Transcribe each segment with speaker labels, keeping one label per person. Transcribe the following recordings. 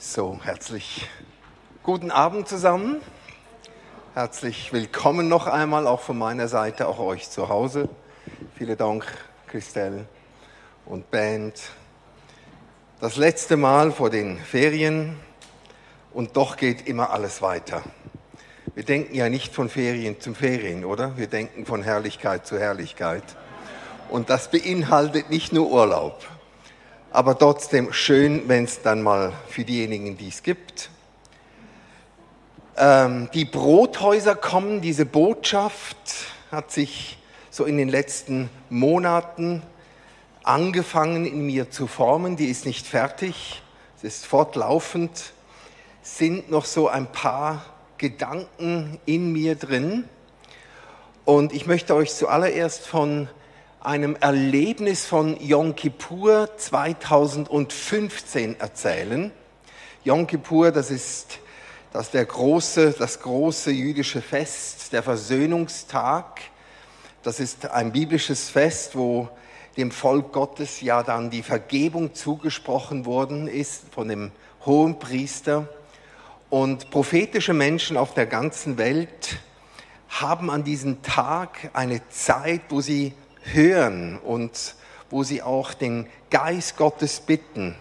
Speaker 1: So, herzlich guten Abend zusammen. Herzlich willkommen noch einmal, auch von meiner Seite, auch euch zu Hause. Vielen Dank, Christelle und Band. Das letzte Mal vor den Ferien und doch geht immer alles weiter. Wir denken ja nicht von Ferien zum Ferien, oder? Wir denken von Herrlichkeit zu Herrlichkeit. Und das beinhaltet nicht nur Urlaub aber trotzdem schön, wenn es dann mal für diejenigen, die es gibt. Ähm, die Brothäuser kommen, diese Botschaft hat sich so in den letzten Monaten angefangen in mir zu formen. Die ist nicht fertig, es ist fortlaufend, sind noch so ein paar Gedanken in mir drin. Und ich möchte euch zuallererst von einem Erlebnis von Yom Kippur 2015 erzählen. Yom Kippur, das ist das, der große, das große jüdische Fest, der Versöhnungstag. Das ist ein biblisches Fest, wo dem Volk Gottes ja dann die Vergebung zugesprochen worden ist von dem hohen Priester. Und prophetische Menschen auf der ganzen Welt haben an diesem Tag eine Zeit, wo sie hören und wo sie auch den Geist Gottes bitten,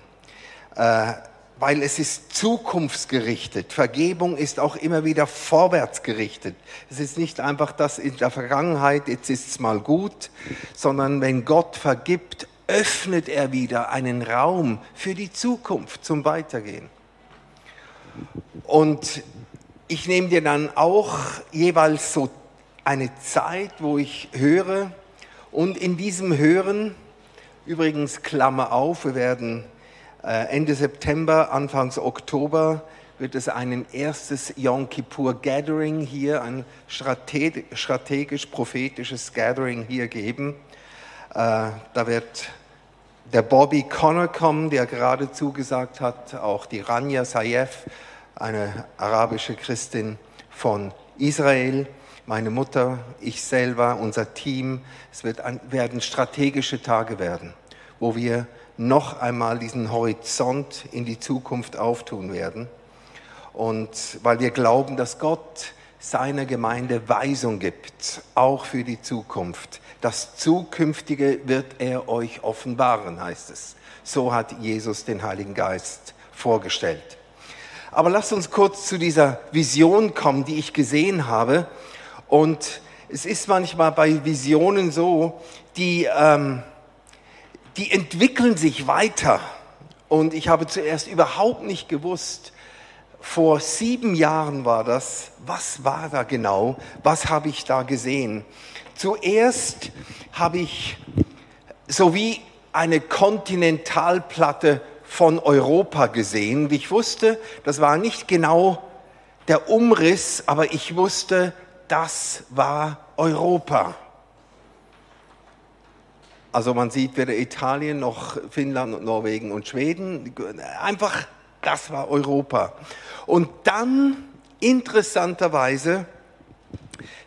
Speaker 1: äh, weil es ist zukunftsgerichtet. Vergebung ist auch immer wieder vorwärtsgerichtet. Es ist nicht einfach das in der Vergangenheit, jetzt ist es mal gut, sondern wenn Gott vergibt, öffnet er wieder einen Raum für die Zukunft zum Weitergehen. Und ich nehme dir dann auch jeweils so eine Zeit, wo ich höre, und in diesem Hören, übrigens Klammer auf, wir werden äh, Ende September, Anfangs Oktober, wird es ein erstes Yom Kippur Gathering hier, ein strategisch-prophetisches Gathering hier geben. Äh, da wird der Bobby Connor kommen, der gerade zugesagt hat, auch die Rania Sayef, eine arabische Christin von Israel meine Mutter, ich selber, unser Team. Es wird, werden strategische Tage werden, wo wir noch einmal diesen Horizont in die Zukunft auftun werden. Und weil wir glauben, dass Gott seiner Gemeinde Weisung gibt, auch für die Zukunft. Das Zukünftige wird er euch offenbaren, heißt es. So hat Jesus den Heiligen Geist vorgestellt. Aber lasst uns kurz zu dieser Vision kommen, die ich gesehen habe. Und es ist manchmal bei Visionen so, die, ähm, die entwickeln sich weiter. Und ich habe zuerst überhaupt nicht gewusst, vor sieben Jahren war das, was war da genau, was habe ich da gesehen. Zuerst habe ich so wie eine Kontinentalplatte von Europa gesehen. Ich wusste, das war nicht genau der Umriss, aber ich wusste, das war Europa. Also man sieht weder Italien noch Finnland Norwegen und Schweden. Einfach, das war Europa. Und dann, interessanterweise,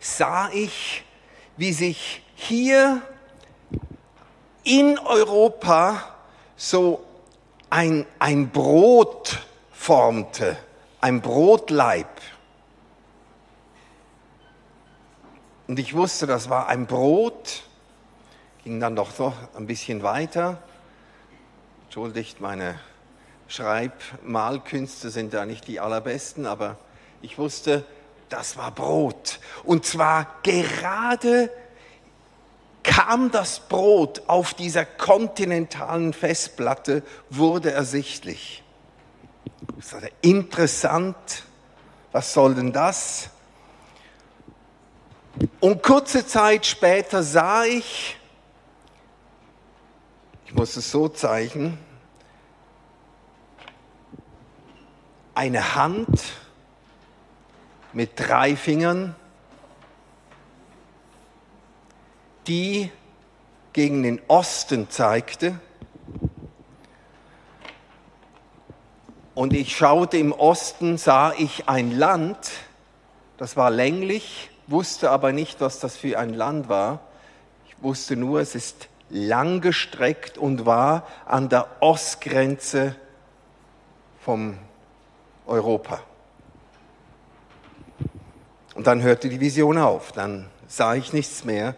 Speaker 1: sah ich, wie sich hier in Europa so ein, ein Brot formte, ein Brotleib. Und ich wusste, das war ein Brot, ging dann doch so ein bisschen weiter. Entschuldigt, meine Schreibmalkünste sind da nicht die allerbesten, aber ich wusste, das war Brot. Und zwar gerade kam das Brot auf dieser kontinentalen Festplatte, wurde ersichtlich. Das war interessant. Was soll denn das? Und kurze Zeit später sah ich, ich muss es so zeichnen, eine Hand mit drei Fingern, die gegen den Osten zeigte. Und ich schaute im Osten, sah ich ein Land, das war länglich, wusste aber nicht, was das für ein Land war. Ich wusste nur, es ist langgestreckt und war an der Ostgrenze vom Europa. Und dann hörte die Vision auf, dann sah ich nichts mehr.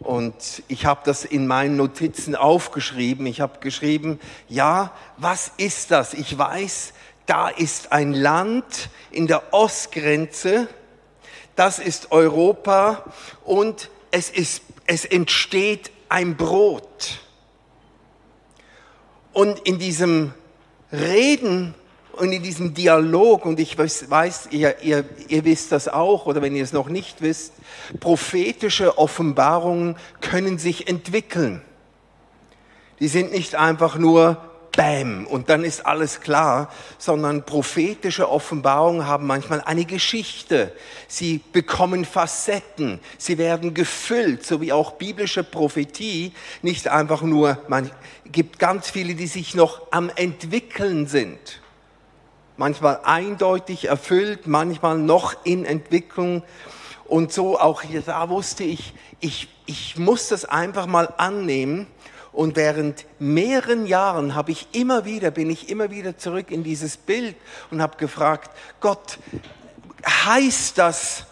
Speaker 1: Und ich habe das in meinen Notizen aufgeschrieben. Ich habe geschrieben, ja, was ist das? Ich weiß, da ist ein Land in der Ostgrenze, das ist Europa und es, ist, es entsteht ein Brot. Und in diesem Reden und in diesem Dialog, und ich weiß, ihr, ihr, ihr wisst das auch, oder wenn ihr es noch nicht wisst, prophetische Offenbarungen können sich entwickeln. Die sind nicht einfach nur Bäm und dann ist alles klar, sondern prophetische Offenbarungen haben manchmal eine Geschichte. Sie bekommen Facetten, sie werden gefüllt, so wie auch biblische Prophetie nicht einfach nur, man gibt ganz viele, die sich noch am entwickeln sind. Manchmal eindeutig erfüllt, manchmal noch in Entwicklung. Und so auch hier, da wusste ich, ich, ich muss das einfach mal annehmen und während mehreren Jahren habe ich immer wieder, bin ich immer wieder zurück in dieses Bild und habe gefragt, Gott, heißt das,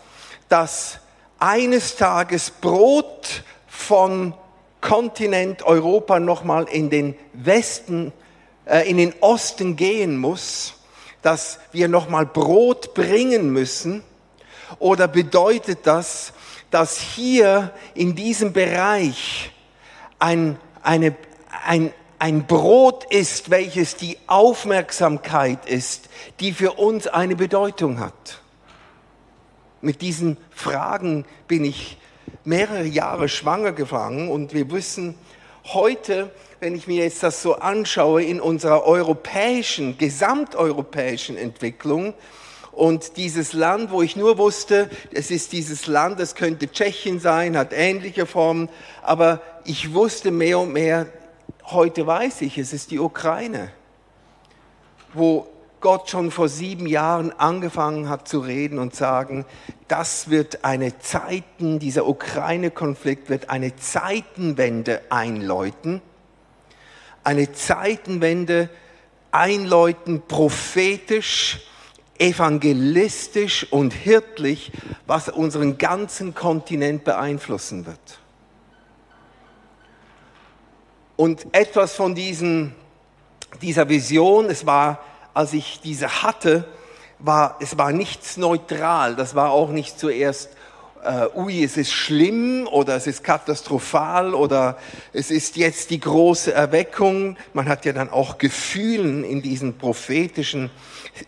Speaker 1: dass eines Tages Brot von Kontinent Europa nochmal in den Westen, äh, in den Osten gehen muss, dass wir nochmal Brot bringen müssen? Oder bedeutet das, dass hier in diesem Bereich ein eine, ein, ein Brot ist, welches die Aufmerksamkeit ist, die für uns eine Bedeutung hat. Mit diesen Fragen bin ich mehrere Jahre schwanger gefangen und wir wissen heute, wenn ich mir jetzt das so anschaue, in unserer europäischen, gesamteuropäischen Entwicklung, und dieses Land, wo ich nur wusste, es ist dieses Land, es könnte Tschechien sein, hat ähnliche Formen, aber ich wusste mehr und mehr, heute weiß ich, es ist die Ukraine, wo Gott schon vor sieben Jahren angefangen hat zu reden und sagen, das wird eine Zeiten, dieser Ukraine-Konflikt wird eine Zeitenwende einläuten, eine Zeitenwende einläuten prophetisch, evangelistisch und hirtlich, was unseren ganzen Kontinent beeinflussen wird. Und etwas von diesen, dieser Vision, es war, als ich diese hatte, war, es war nichts neutral. Das war auch nicht zuerst, äh, ui, es ist schlimm oder es ist katastrophal oder es ist jetzt die große Erweckung. Man hat ja dann auch Gefühlen in diesen prophetischen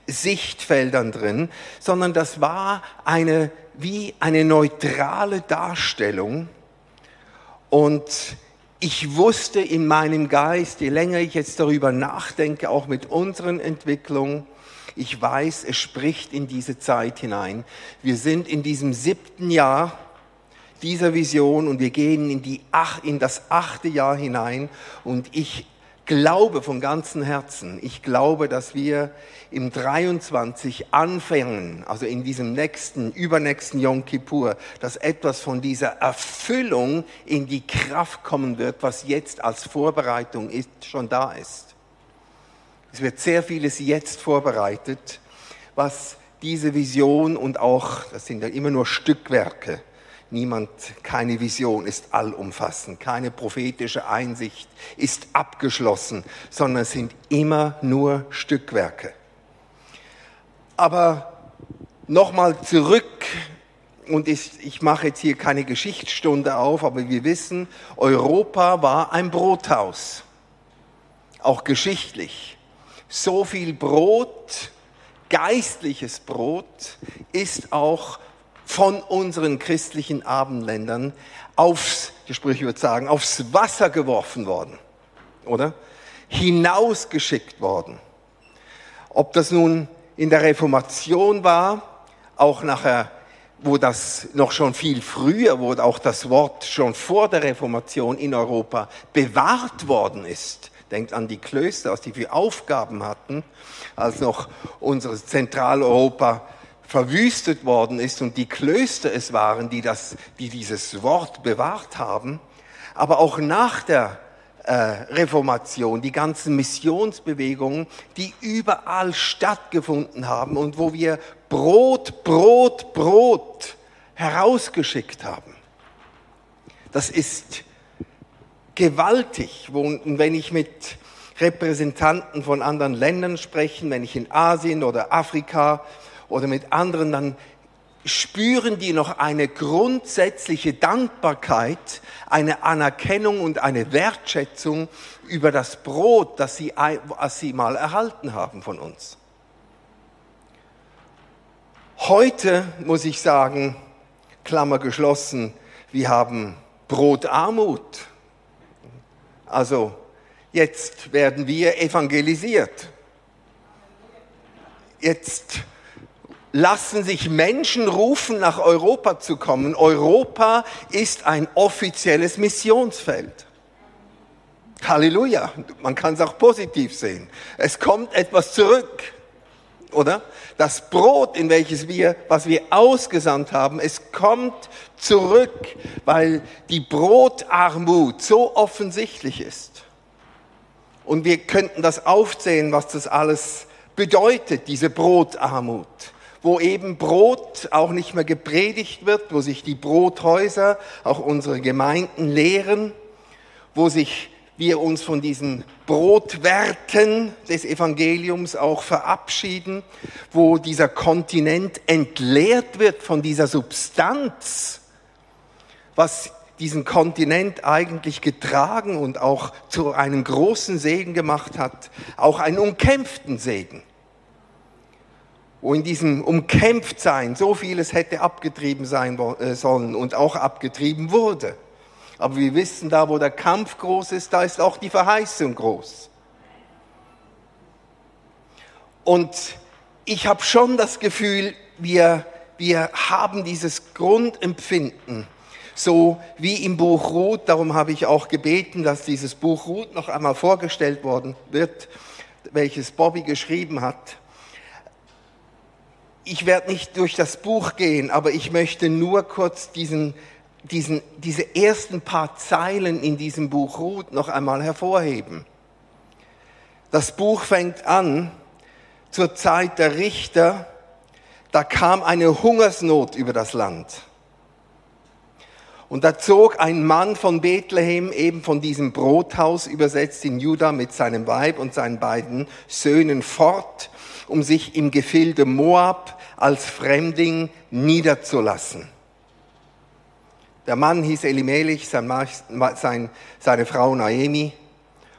Speaker 1: Sichtfeldern drin, sondern das war eine, wie eine neutrale Darstellung. Und ich wusste in meinem Geist, je länger ich jetzt darüber nachdenke, auch mit unseren Entwicklungen, ich weiß, es spricht in diese Zeit hinein. Wir sind in diesem siebten Jahr dieser Vision und wir gehen in, die, in das achte Jahr hinein und ich glaube von ganzem Herzen, ich glaube, dass wir im 23 anfangen, also in diesem nächsten, übernächsten Yom Kippur, dass etwas von dieser Erfüllung in die Kraft kommen wird, was jetzt als Vorbereitung ist, schon da ist. Es wird sehr vieles jetzt vorbereitet, was diese Vision und auch, das sind ja immer nur Stückwerke, Niemand, keine Vision ist allumfassend, keine prophetische Einsicht ist abgeschlossen, sondern es sind immer nur Stückwerke. Aber nochmal zurück, und ich, ich mache jetzt hier keine Geschichtsstunde auf, aber wir wissen, Europa war ein Brothaus, auch geschichtlich. So viel Brot, geistliches Brot, ist auch von unseren christlichen Abendländern aufs, die Sprüche würde sagen, aufs Wasser geworfen worden, oder? Hinausgeschickt worden. Ob das nun in der Reformation war, auch nachher, wo das noch schon viel früher, wo auch das Wort schon vor der Reformation in Europa bewahrt worden ist. Denkt an die Klöster, was die für Aufgaben hatten, als noch unser Zentraleuropa verwüstet worden ist und die Klöster es waren, die, das, die dieses Wort bewahrt haben. Aber auch nach der äh, Reformation, die ganzen Missionsbewegungen, die überall stattgefunden haben und wo wir Brot, Brot, Brot herausgeschickt haben. Das ist gewaltig. Und wenn ich mit Repräsentanten von anderen Ländern spreche, wenn ich in Asien oder Afrika oder mit anderen, dann spüren die noch eine grundsätzliche Dankbarkeit, eine Anerkennung und eine Wertschätzung über das Brot, das sie, was sie mal erhalten haben von uns. Heute muss ich sagen, Klammer geschlossen, wir haben Brotarmut. Also jetzt werden wir evangelisiert. Jetzt lassen sich Menschen rufen, nach Europa zu kommen. Europa ist ein offizielles Missionsfeld. Halleluja. Man kann es auch positiv sehen. Es kommt etwas zurück. Oder? Das Brot, in welches wir, was wir ausgesandt haben, es kommt zurück, weil die Brotarmut so offensichtlich ist. Und wir könnten das aufzählen, was das alles bedeutet, diese Brotarmut wo eben Brot auch nicht mehr gepredigt wird, wo sich die Brothäuser, auch unsere Gemeinden lehren, wo sich wir uns von diesen Brotwerten des Evangeliums auch verabschieden, wo dieser Kontinent entleert wird von dieser Substanz, was diesen Kontinent eigentlich getragen und auch zu einem großen Segen gemacht hat, auch einen umkämpften Segen wo in diesem Umkämpftsein so vieles hätte abgetrieben sein äh, sollen und auch abgetrieben wurde. Aber wir wissen, da wo der Kampf groß ist, da ist auch die Verheißung groß. Und ich habe schon das Gefühl, wir, wir haben dieses Grundempfinden, so wie im Buch Ruth. Darum habe ich auch gebeten, dass dieses Buch Ruth noch einmal vorgestellt worden wird, welches Bobby geschrieben hat ich werde nicht durch das Buch gehen, aber ich möchte nur kurz diesen, diesen, diese ersten paar Zeilen in diesem Buch Ruth noch einmal hervorheben. Das Buch fängt an zur Zeit der Richter, da kam eine Hungersnot über das Land. Und da zog ein Mann von Bethlehem, eben von diesem Brothaus übersetzt in Juda, mit seinem Weib und seinen beiden Söhnen fort um sich im Gefilde Moab als Fremdling niederzulassen. Der Mann hieß Elimelech, sein, seine Frau Naemi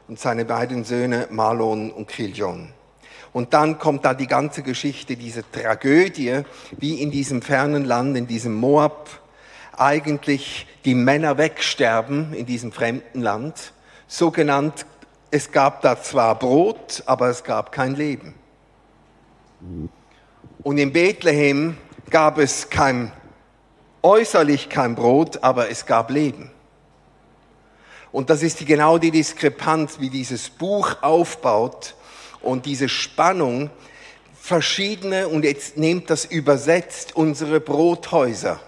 Speaker 1: und seine beiden Söhne Malon und Kiljon. Und dann kommt da die ganze Geschichte, diese Tragödie, wie in diesem fernen Land, in diesem Moab, eigentlich die Männer wegsterben in diesem fremden Land. So genannt, es gab da zwar Brot, aber es gab kein Leben. Und in Bethlehem gab es kein, äußerlich kein Brot, aber es gab Leben. Und das ist genau die Diskrepanz, wie dieses Buch aufbaut und diese Spannung, verschiedene, und jetzt nehmt das übersetzt, unsere Brothäuser.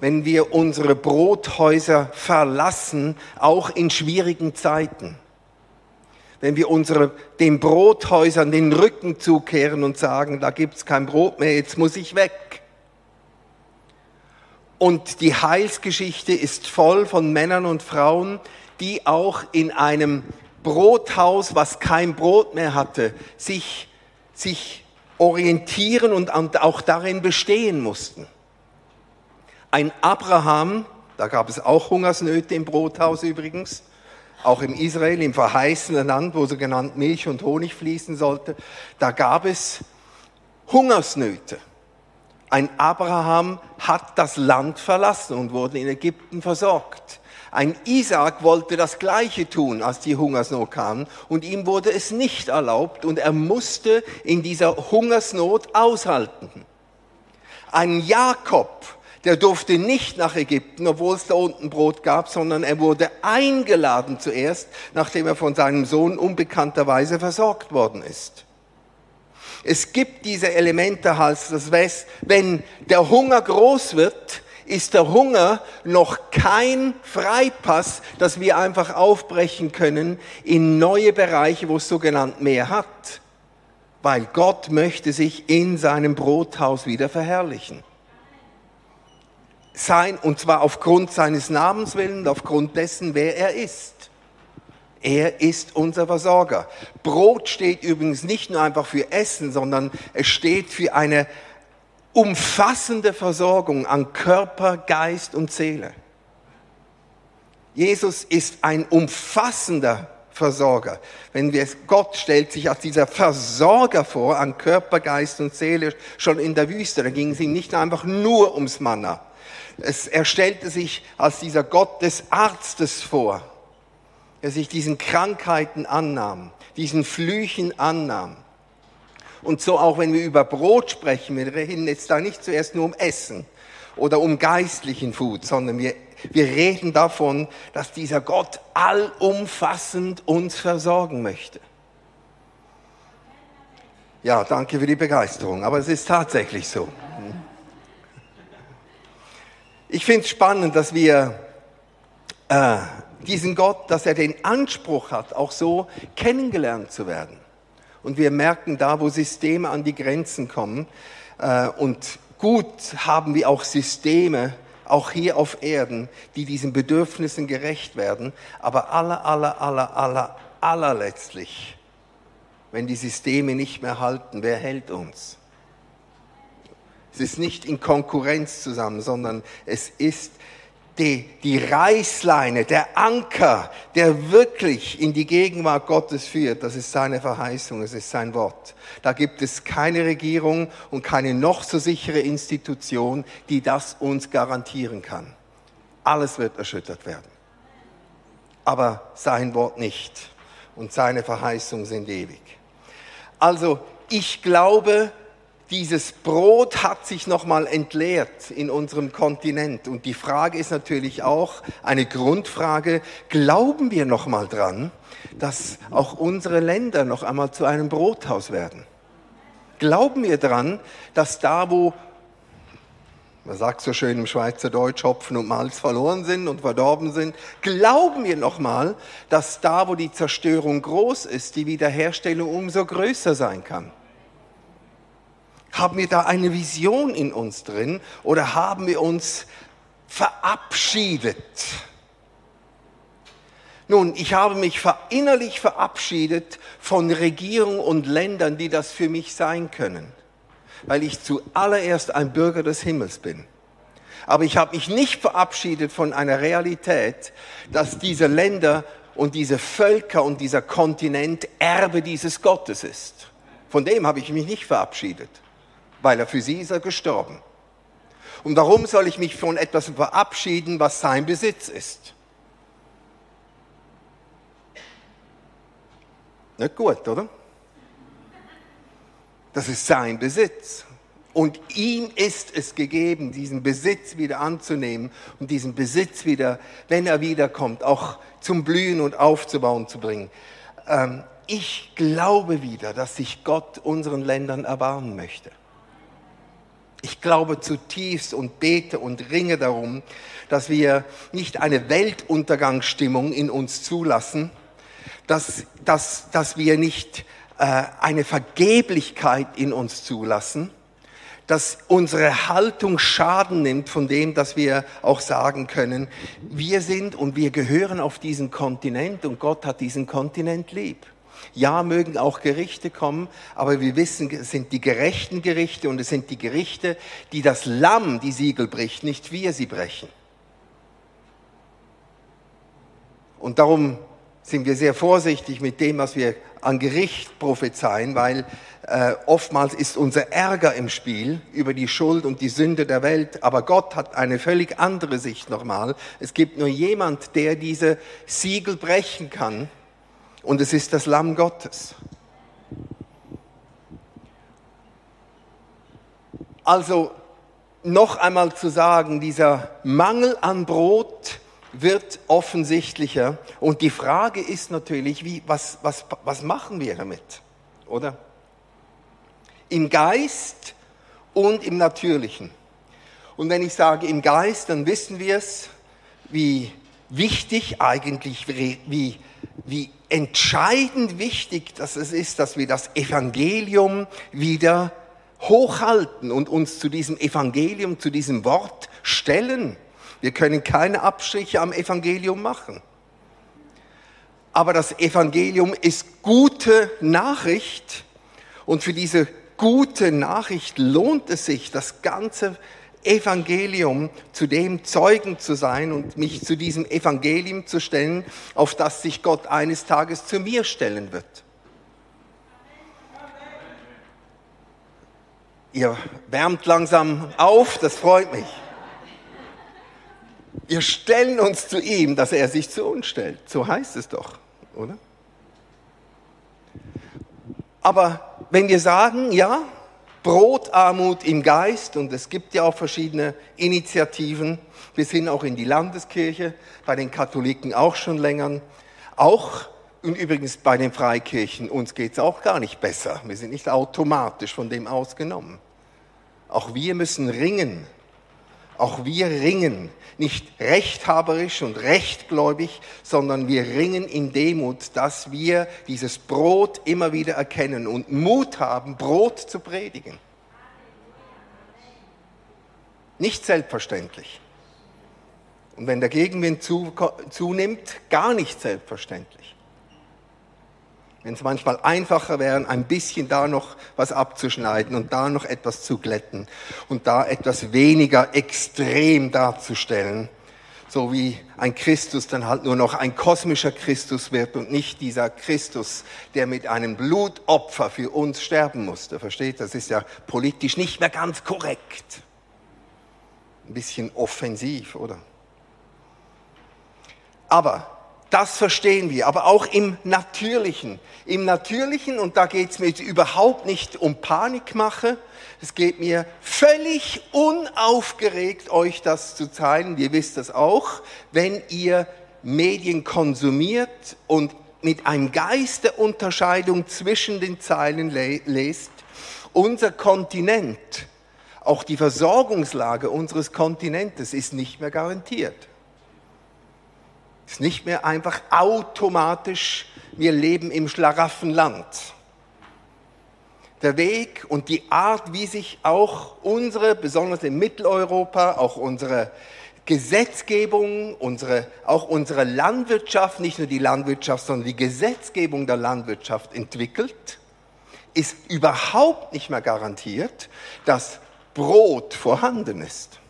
Speaker 1: Wenn wir unsere Brothäuser verlassen, auch in schwierigen Zeiten wenn wir unsere, den Brothäusern den Rücken zukehren und sagen, da gibt's kein Brot mehr, jetzt muss ich weg. Und die Heilsgeschichte ist voll von Männern und Frauen, die auch in einem Brothaus, was kein Brot mehr hatte, sich, sich orientieren und auch darin bestehen mussten. Ein Abraham, da gab es auch Hungersnöte im Brothaus übrigens, auch im Israel, im verheißenen Land, wo so genannt Milch und Honig fließen sollte, da gab es Hungersnöte. Ein Abraham hat das Land verlassen und wurde in Ägypten versorgt. Ein Isaac wollte das Gleiche tun, als die Hungersnot kam, und ihm wurde es nicht erlaubt und er musste in dieser Hungersnot aushalten. Ein Jakob der durfte nicht nach Ägypten, obwohl es da unten Brot gab, sondern er wurde eingeladen zuerst, nachdem er von seinem Sohn unbekannterweise versorgt worden ist. Es gibt diese Elemente, als das wenn der Hunger groß wird, ist der Hunger noch kein Freipass, dass wir einfach aufbrechen können in neue Bereiche, wo es sogenannt mehr hat. Weil Gott möchte sich in seinem Brothaus wieder verherrlichen. Sein, und zwar aufgrund seines Namens willen, aufgrund dessen, wer er ist. Er ist unser Versorger. Brot steht übrigens nicht nur einfach für Essen, sondern es steht für eine umfassende Versorgung an Körper, Geist und Seele. Jesus ist ein umfassender Versorger. Wenn wir es, Gott stellt sich als dieser Versorger vor an Körper, Geist und Seele schon in der Wüste. Da ging es ihm nicht einfach nur ums Manna. Es, er stellte sich als dieser Gott des Arztes vor der sich diesen Krankheiten annahm, diesen Flüchen annahm. Und so auch wenn wir über Brot sprechen, wir reden jetzt da nicht zuerst nur um Essen oder um geistlichen Food, sondern wir, wir reden davon, dass dieser Gott allumfassend uns versorgen möchte. Ja, danke für die Begeisterung, aber es ist tatsächlich so. Ich finde es spannend, dass wir äh, diesen Gott, dass er den Anspruch hat, auch so kennengelernt zu werden. Und wir merken da, wo Systeme an die Grenzen kommen. Äh, und gut haben wir auch Systeme, auch hier auf Erden, die diesen Bedürfnissen gerecht werden. Aber aller, aller, aller, aller, allerletztlich, wenn die Systeme nicht mehr halten, wer hält uns? Es ist nicht in Konkurrenz zusammen, sondern es ist die, die Reißleine, der Anker, der wirklich in die Gegenwart Gottes führt, das ist seine Verheißung, es ist sein Wort. Da gibt es keine Regierung und keine noch so sichere Institution, die das uns garantieren kann. Alles wird erschüttert werden. Aber sein Wort nicht. Und seine Verheißungen sind ewig. Also, ich glaube, dieses Brot hat sich nochmal entleert in unserem Kontinent. Und die Frage ist natürlich auch eine Grundfrage, glauben wir nochmal dran, dass auch unsere Länder noch einmal zu einem Brothaus werden? Glauben wir dran, dass da, wo, man sagt so schön im Schweizerdeutsch, Hopfen und Malz verloren sind und verdorben sind, glauben wir nochmal, dass da, wo die Zerstörung groß ist, die Wiederherstellung umso größer sein kann? Haben wir da eine Vision in uns drin oder haben wir uns verabschiedet? Nun, ich habe mich innerlich verabschiedet von Regierungen und Ländern, die das für mich sein können, weil ich zuallererst ein Bürger des Himmels bin. Aber ich habe mich nicht verabschiedet von einer Realität, dass diese Länder und diese Völker und dieser Kontinent Erbe dieses Gottes ist. Von dem habe ich mich nicht verabschiedet weil er für sie ist er gestorben. Und warum soll ich mich von etwas verabschieden, was sein Besitz ist? Nicht gut, oder? Das ist sein Besitz. Und ihm ist es gegeben, diesen Besitz wieder anzunehmen und diesen Besitz wieder, wenn er wiederkommt, auch zum Blühen und Aufzubauen zu bringen. Ähm, ich glaube wieder, dass sich Gott unseren Ländern erbarmen möchte. Ich glaube zutiefst und bete und ringe darum, dass wir nicht eine Weltuntergangsstimmung in uns zulassen, dass, dass, dass wir nicht äh, eine Vergeblichkeit in uns zulassen, dass unsere Haltung Schaden nimmt von dem, dass wir auch sagen können, wir sind und wir gehören auf diesen Kontinent und Gott hat diesen Kontinent lieb. Ja, mögen auch Gerichte kommen, aber wir wissen, es sind die gerechten Gerichte und es sind die Gerichte, die das Lamm die Siegel bricht, nicht wir sie brechen. Und darum sind wir sehr vorsichtig mit dem, was wir an Gericht prophezeien, weil äh, oftmals ist unser Ärger im Spiel über die Schuld und die Sünde der Welt, aber Gott hat eine völlig andere Sicht nochmal. Es gibt nur jemand, der diese Siegel brechen kann und es ist das Lamm Gottes. Also noch einmal zu sagen, dieser Mangel an Brot wird offensichtlicher und die Frage ist natürlich, wie, was, was, was machen wir damit, oder? Im Geist und im Natürlichen. Und wenn ich sage im Geist, dann wissen wir es, wie wichtig eigentlich, wie, wie entscheidend wichtig dass es ist, dass wir das Evangelium wieder hochhalten und uns zu diesem Evangelium, zu diesem Wort stellen. Wir können keine Abstriche am Evangelium machen. Aber das Evangelium ist gute Nachricht und für diese gute Nachricht lohnt es sich, das ganze Evangelium zu dem Zeugen zu sein und mich zu diesem Evangelium zu stellen, auf das sich Gott eines Tages zu mir stellen wird. Ihr wärmt langsam auf, das freut mich. Wir stellen uns zu ihm, dass er sich zu uns stellt. So heißt es doch, oder? Aber wenn wir sagen, ja, Brotarmut im Geist und es gibt ja auch verschiedene Initiativen. Wir sind auch in die Landeskirche, bei den Katholiken auch schon länger. Auch und übrigens bei den Freikirchen, uns geht es auch gar nicht besser. Wir sind nicht automatisch von dem ausgenommen. Auch wir müssen ringen auch wir ringen, nicht rechthaberisch und rechtgläubig, sondern wir ringen in Demut, dass wir dieses Brot immer wieder erkennen und Mut haben, Brot zu predigen. Nicht selbstverständlich. Und wenn der Gegenwind zunimmt, gar nicht selbstverständlich wenn es manchmal einfacher wäre, ein bisschen da noch was abzuschneiden und da noch etwas zu glätten und da etwas weniger extrem darzustellen, so wie ein Christus dann halt nur noch ein kosmischer Christus wird und nicht dieser Christus, der mit einem Blutopfer für uns sterben musste. Versteht? Das ist ja politisch nicht mehr ganz korrekt. Ein bisschen offensiv, oder? Aber das verstehen wir, aber auch im Natürlichen. Im Natürlichen, und da geht es mir überhaupt nicht um Panikmache, es geht mir völlig unaufgeregt, euch das zu zeigen. Ihr wisst das auch, wenn ihr Medien konsumiert und mit einem Geist der Unterscheidung zwischen den Zeilen lest, unser Kontinent, auch die Versorgungslage unseres Kontinentes ist nicht mehr garantiert. Ist nicht mehr einfach automatisch, wir leben im Schlaraffenland. Der Weg und die Art, wie sich auch unsere, besonders in Mitteleuropa, auch unsere Gesetzgebung, unsere, auch unsere Landwirtschaft, nicht nur die Landwirtschaft, sondern die Gesetzgebung der Landwirtschaft entwickelt, ist überhaupt nicht mehr garantiert, dass Brot vorhanden ist.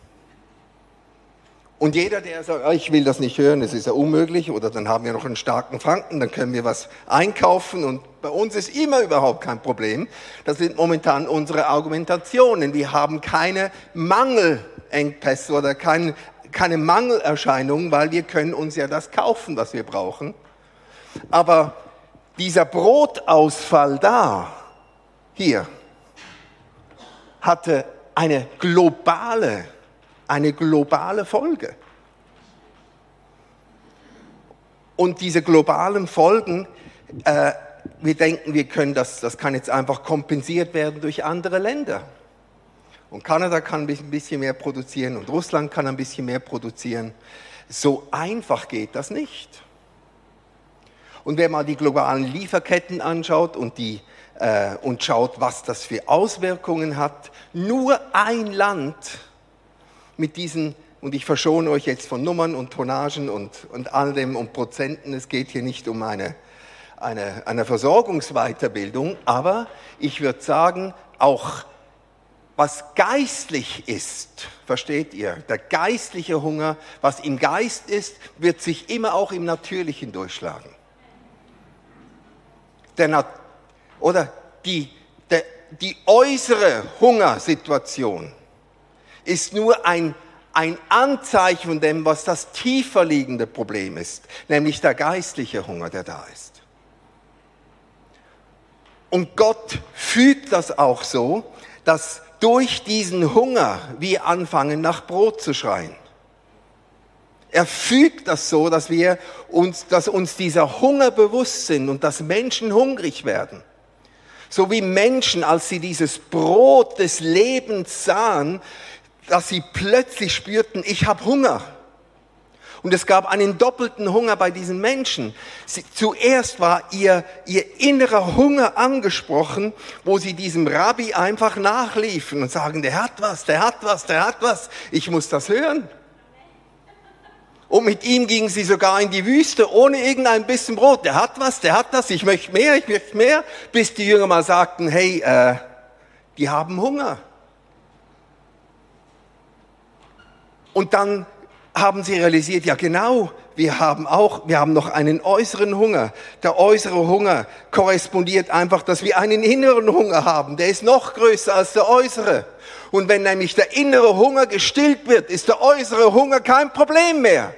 Speaker 1: Und jeder, der sagt, ah, ich will das nicht hören, es ist ja unmöglich, oder dann haben wir noch einen starken Franken, dann können wir was einkaufen und bei uns ist immer überhaupt kein Problem. Das sind momentan unsere Argumentationen. Wir haben keine Mangelengpässe oder keine, keine Mangelerscheinungen, weil wir können uns ja das kaufen, was wir brauchen. Aber dieser Brotausfall da, hier, hatte eine globale eine globale Folge. Und diese globalen Folgen, äh, wir denken, wir können das, das kann jetzt einfach kompensiert werden durch andere Länder. Und Kanada kann ein bisschen mehr produzieren und Russland kann ein bisschen mehr produzieren. So einfach geht das nicht. Und wenn man die globalen Lieferketten anschaut und, die, äh, und schaut, was das für Auswirkungen hat, nur ein Land mit diesen, und ich verschone euch jetzt von Nummern und Tonnagen und, und all dem und Prozenten, es geht hier nicht um eine, eine, eine Versorgungsweiterbildung, aber ich würde sagen, auch was geistlich ist, versteht ihr? Der geistliche Hunger, was im Geist ist, wird sich immer auch im Natürlichen durchschlagen. Der oder die, der, die äußere Hungersituation ist nur ein, ein Anzeichen von dem, was das tiefer liegende Problem ist, nämlich der geistliche Hunger, der da ist. Und Gott fügt das auch so, dass durch diesen Hunger wir anfangen, nach Brot zu schreien. Er fügt das so, dass wir uns, dass uns dieser Hunger bewusst sind und dass Menschen hungrig werden. So wie Menschen, als sie dieses Brot des Lebens sahen, dass sie plötzlich spürten, ich habe Hunger. Und es gab einen doppelten Hunger bei diesen Menschen. Sie, zuerst war ihr, ihr innerer Hunger angesprochen, wo sie diesem Rabbi einfach nachliefen und sagen, der hat was, der hat was, der hat was, ich muss das hören. Und mit ihm gingen sie sogar in die Wüste ohne irgendein bisschen Brot. Der hat was, der hat das, ich möchte mehr, ich möchte mehr, bis die Jünger mal sagten, hey, äh, die haben Hunger. Und dann haben sie realisiert, ja genau, wir haben auch, wir haben noch einen äußeren Hunger. Der äußere Hunger korrespondiert einfach, dass wir einen inneren Hunger haben. Der ist noch größer als der äußere. Und wenn nämlich der innere Hunger gestillt wird, ist der äußere Hunger kein Problem mehr.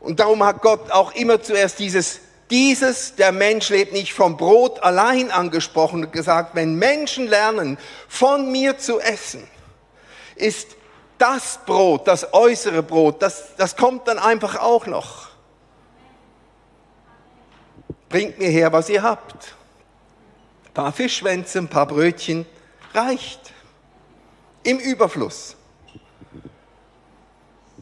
Speaker 1: Und darum hat Gott auch immer zuerst dieses dieses, der Mensch lebt nicht vom Brot allein angesprochen und gesagt, wenn Menschen lernen, von mir zu essen, ist das Brot, das äußere Brot, das, das kommt dann einfach auch noch. Bringt mir her, was ihr habt. Ein paar Fischschwänze, ein paar Brötchen, reicht. Im Überfluss.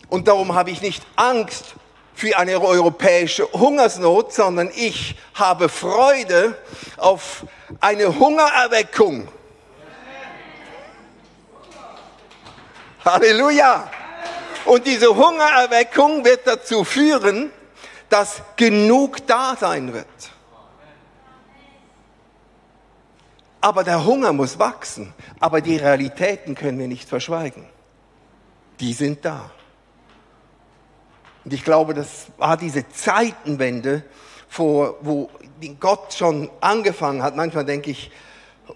Speaker 1: Und darum habe ich nicht Angst für eine europäische Hungersnot, sondern ich habe Freude auf eine Hungererweckung. Halleluja! Und diese Hungererweckung wird dazu führen, dass genug da sein wird. Aber der Hunger muss wachsen. Aber die Realitäten können wir nicht verschweigen. Die sind da. Und ich glaube, das war diese Zeitenwende, wo Gott schon angefangen hat. Manchmal denke ich,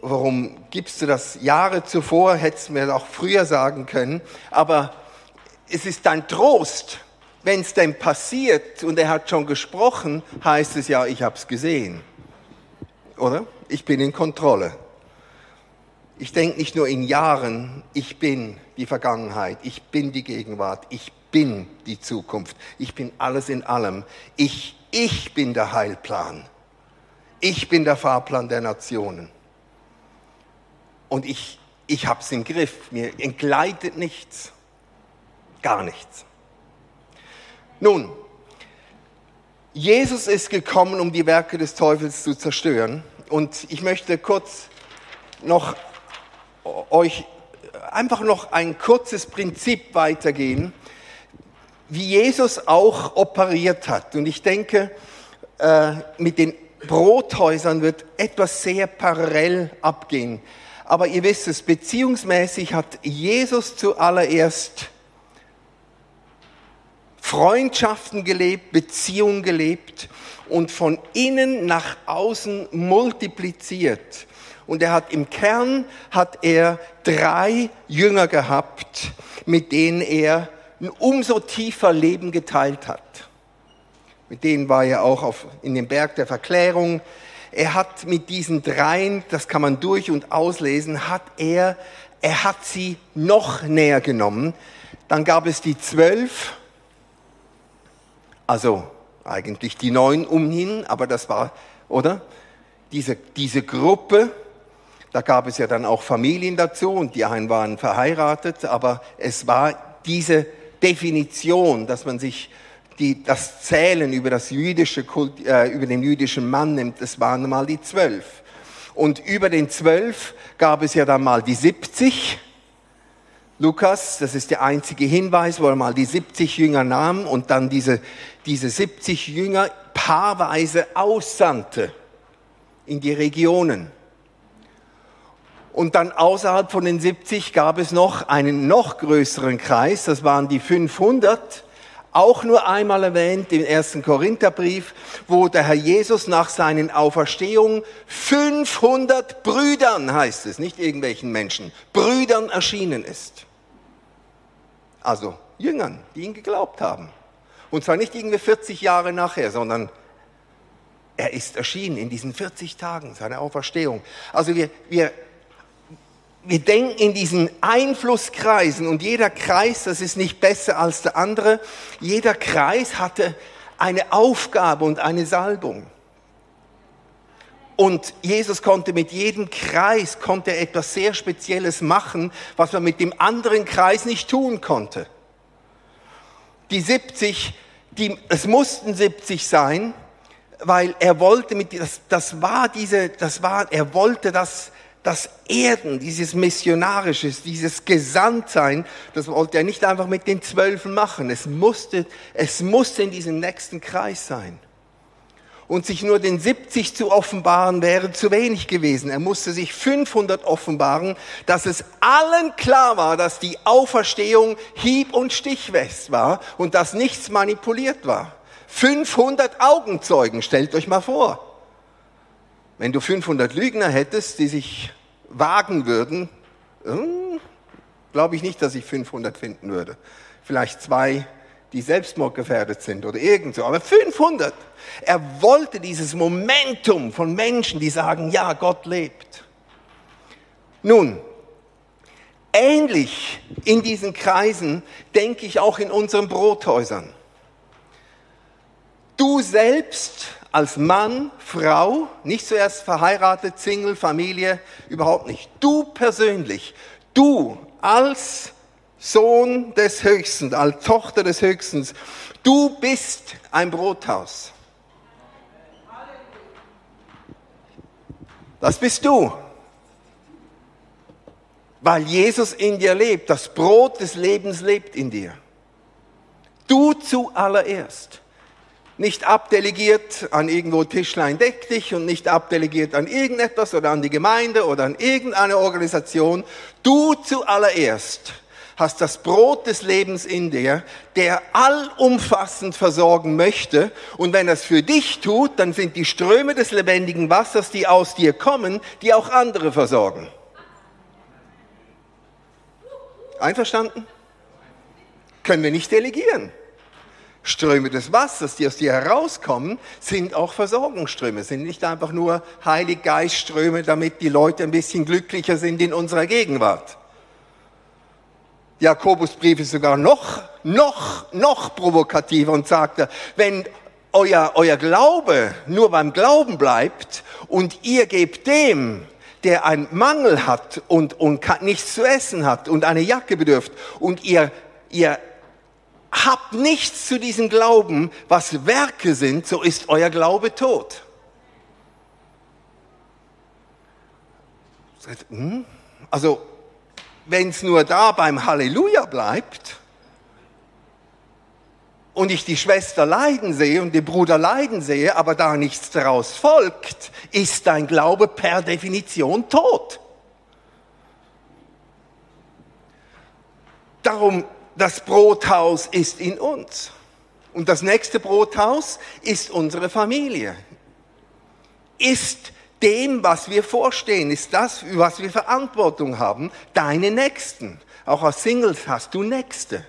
Speaker 1: warum gibst du das Jahre zuvor? Hättest du mir auch früher sagen können. Aber es ist dein Trost, wenn es denn passiert und er hat schon gesprochen, heißt es ja, ich habe es gesehen. Oder? Ich bin in Kontrolle. Ich denke nicht nur in Jahren, ich bin die Vergangenheit, ich bin die Gegenwart, ich bin die Zukunft. Ich bin alles in allem. Ich, ich bin der Heilplan. Ich bin der Fahrplan der Nationen. Und ich, ich habe es im Griff. Mir entgleitet nichts. Gar nichts. Nun, Jesus ist gekommen, um die Werke des Teufels zu zerstören. Und ich möchte kurz noch euch einfach noch ein kurzes Prinzip weitergehen, wie Jesus auch operiert hat. Und ich denke, äh, mit den Brothäusern wird etwas sehr parallel abgehen. Aber ihr wisst es, beziehungsmäßig hat Jesus zuallererst Freundschaften gelebt, Beziehungen gelebt und von innen nach außen multipliziert. Und er hat im Kern hat er drei Jünger gehabt, mit denen er ein umso tiefer Leben geteilt hat. Mit denen war er auch auf, in dem Berg der Verklärung. Er hat mit diesen dreien, das kann man durch und auslesen, hat er, er hat sie noch näher genommen. Dann gab es die zwölf, also eigentlich die neun umhin, aber das war, oder? Diese, diese Gruppe, da gab es ja dann auch Familien dazu und die einen waren verheiratet, aber es war diese Definition, dass man sich die, das Zählen über, das jüdische Kult, äh, über den jüdischen Mann nimmt, das waren mal die zwölf. Und über den zwölf gab es ja dann mal die 70. Lukas, das ist der einzige Hinweis, wo er mal die 70 Jünger nahm und dann diese, diese 70 Jünger paarweise aussandte in die Regionen. Und dann außerhalb von den 70 gab es noch einen noch größeren Kreis, das waren die 500, auch nur einmal erwähnt im ersten Korintherbrief, wo der Herr Jesus nach seinen Auferstehungen 500 Brüdern, heißt es, nicht irgendwelchen Menschen, Brüdern erschienen ist. Also Jüngern, die ihn geglaubt haben. Und zwar nicht irgendwie 40 Jahre nachher, sondern er ist erschienen in diesen 40 Tagen seiner Auferstehung. Also wir, wir wir denken in diesen Einflusskreisen und jeder Kreis, das ist nicht besser als der andere, jeder Kreis hatte eine Aufgabe und eine Salbung. Und Jesus konnte mit jedem Kreis, konnte etwas sehr Spezielles machen, was man mit dem anderen Kreis nicht tun konnte. Die 70, die, es mussten 70 sein, weil er wollte mit, das, das war diese, das war, er wollte das, das Erden, dieses Missionarisches, dieses Gesandtsein, das wollte er nicht einfach mit den Zwölfen machen. Es musste, es musste in diesem nächsten Kreis sein und sich nur den 70 zu offenbaren wäre zu wenig gewesen. Er musste sich 500 offenbaren, dass es allen klar war, dass die Auferstehung hieb- und stichfest war und dass nichts manipuliert war. 500 Augenzeugen, stellt euch mal vor. Wenn du 500 Lügner hättest, die sich wagen würden, hm, glaube ich nicht, dass ich 500 finden würde. Vielleicht zwei die selbstmordgefährdet sind oder irgend so, aber 500. Er wollte dieses Momentum von Menschen, die sagen, ja, Gott lebt. Nun, ähnlich in diesen Kreisen denke ich auch in unseren Brothäusern. Du selbst als Mann, Frau, nicht zuerst verheiratet, Single, Familie, überhaupt nicht. Du persönlich, du als Sohn des Höchsten, als Tochter des Höchsten. Du bist ein Brothaus. Das bist du. Weil Jesus in dir lebt. Das Brot des Lebens lebt in dir. Du zuallererst. Nicht abdelegiert an irgendwo Tischlein deck dich und nicht abdelegiert an irgendetwas oder an die Gemeinde oder an irgendeine Organisation. Du zuallererst hast das Brot des Lebens in dir, der allumfassend versorgen möchte. Und wenn er es für dich tut, dann sind die Ströme des lebendigen Wassers, die aus dir kommen, die auch andere versorgen. Einverstanden? Können wir nicht delegieren. Ströme des Wassers, die aus dir herauskommen, sind auch Versorgungsströme, sind nicht einfach nur Heiliggeistströme, damit die Leute ein bisschen glücklicher sind in unserer Gegenwart. Jakobusbrief ist sogar noch, noch, noch provokativer und sagte, wenn euer, euer Glaube nur beim Glauben bleibt und ihr gebt dem, der einen Mangel hat und, und nichts zu essen hat und eine Jacke bedürft und ihr, ihr habt nichts zu diesem Glauben, was Werke sind, so ist euer Glaube tot. Hm? Also wenn es nur da beim Halleluja bleibt und ich die Schwester leiden sehe und den Bruder leiden sehe, aber da nichts daraus folgt, ist dein Glaube per Definition tot. Darum, das Brothaus ist in uns. Und das nächste Brothaus ist unsere Familie. Ist dem, was wir vorstehen, ist das, was wir Verantwortung haben, deine Nächsten. Auch als Singles hast du Nächste.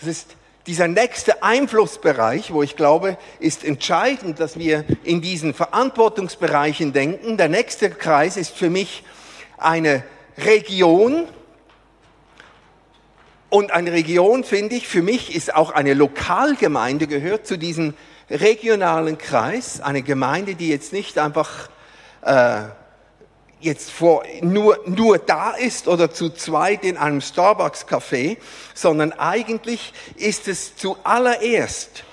Speaker 1: Das ist dieser nächste Einflussbereich, wo ich glaube, ist entscheidend, dass wir in diesen Verantwortungsbereichen denken. Der nächste Kreis ist für mich eine Region. Und eine Region, finde ich, für mich ist auch eine Lokalgemeinde, gehört zu diesen regionalen Kreis, eine Gemeinde, die jetzt nicht einfach äh, jetzt vor, nur, nur da ist oder zu zweit in einem Starbucks-Café, sondern eigentlich ist es zuallererst,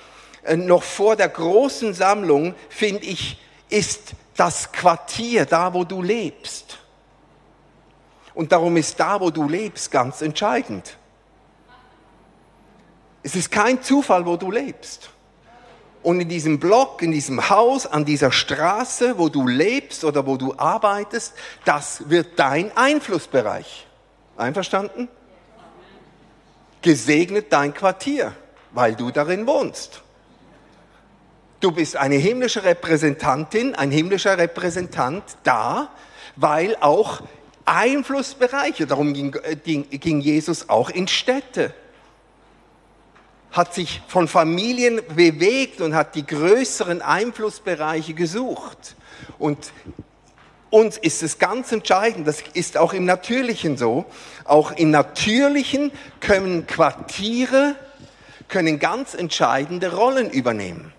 Speaker 1: äh, noch vor der großen Sammlung, finde ich, ist das Quartier da, wo du lebst. Und darum ist da, wo du lebst, ganz entscheidend. Es ist kein Zufall, wo du lebst. Und in diesem Block, in diesem Haus, an dieser Straße, wo du lebst oder wo du arbeitest, das wird dein Einflussbereich. Einverstanden? Gesegnet dein Quartier, weil du darin wohnst. Du bist eine himmlische Repräsentantin, ein himmlischer Repräsentant da, weil auch Einflussbereiche, darum ging, äh, ging Jesus auch in Städte hat sich von Familien bewegt und hat die größeren Einflussbereiche gesucht. Und uns ist es ganz entscheidend, das ist auch im Natürlichen so, auch im Natürlichen können Quartiere, können ganz entscheidende Rollen übernehmen.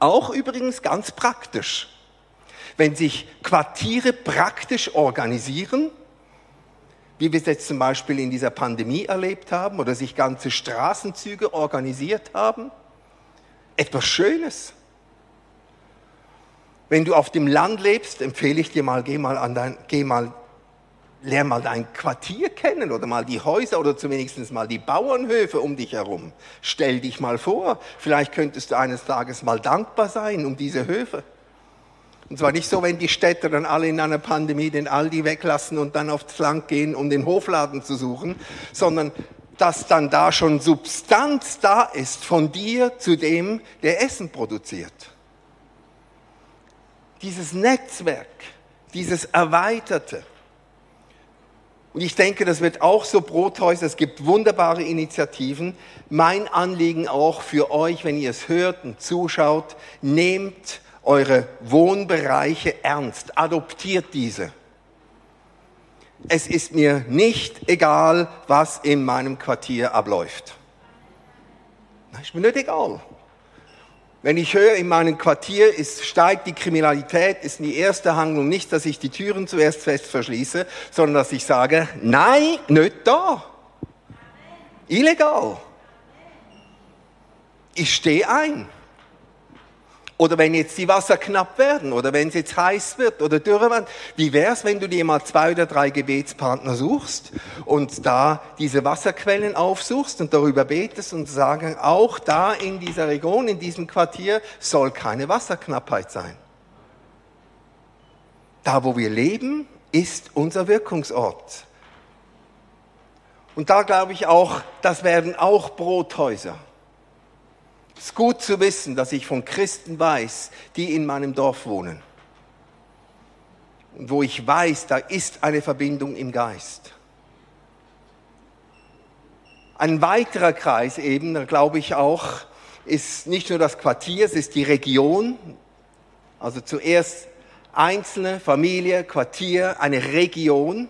Speaker 1: Auch übrigens ganz praktisch. wenn sich Quartiere praktisch organisieren, wie wir es jetzt zum Beispiel in dieser Pandemie erlebt haben, oder sich ganze Straßenzüge organisiert haben. Etwas Schönes. Wenn du auf dem Land lebst, empfehle ich dir mal, geh mal an dein, geh mal, lern mal dein Quartier kennen oder mal die Häuser oder zumindest mal die Bauernhöfe um dich herum. Stell dich mal vor, vielleicht könntest du eines Tages mal dankbar sein um diese Höfe. Und zwar nicht so, wenn die Städte dann alle in einer Pandemie den Aldi weglassen und dann aufs Land gehen, um den Hofladen zu suchen, sondern dass dann da schon Substanz da ist von dir zu dem, der Essen produziert. Dieses Netzwerk, dieses Erweiterte. Und ich denke, das wird auch so Brothäuser, es gibt wunderbare Initiativen. Mein Anliegen auch für euch, wenn ihr es hört und zuschaut, nehmt eure Wohnbereiche ernst, adoptiert diese. Es ist mir nicht egal, was in meinem Quartier abläuft. Das ist mir nicht egal. Wenn ich höre, in meinem Quartier ist, steigt die Kriminalität, ist die erste Handlung nicht, dass ich die Türen zuerst fest verschließe, sondern dass ich sage, nein, nicht da. Illegal. Ich stehe ein. Oder wenn jetzt die Wasser knapp werden oder wenn es jetzt heiß wird oder dürre wird, wie wäre es, wenn du dir mal zwei oder drei Gebetspartner suchst und da diese Wasserquellen aufsuchst und darüber betest und sagen, auch da in dieser Region, in diesem Quartier soll keine Wasserknappheit sein. Da, wo wir leben, ist unser Wirkungsort. Und da glaube ich auch, das werden auch Brothäuser. Es ist gut zu wissen, dass ich von Christen weiß, die in meinem Dorf wohnen. Und wo ich weiß, da ist eine Verbindung im Geist. Ein weiterer Kreis eben, da glaube ich auch, ist nicht nur das Quartier, es ist die Region. Also zuerst einzelne Familie, Quartier, eine Region.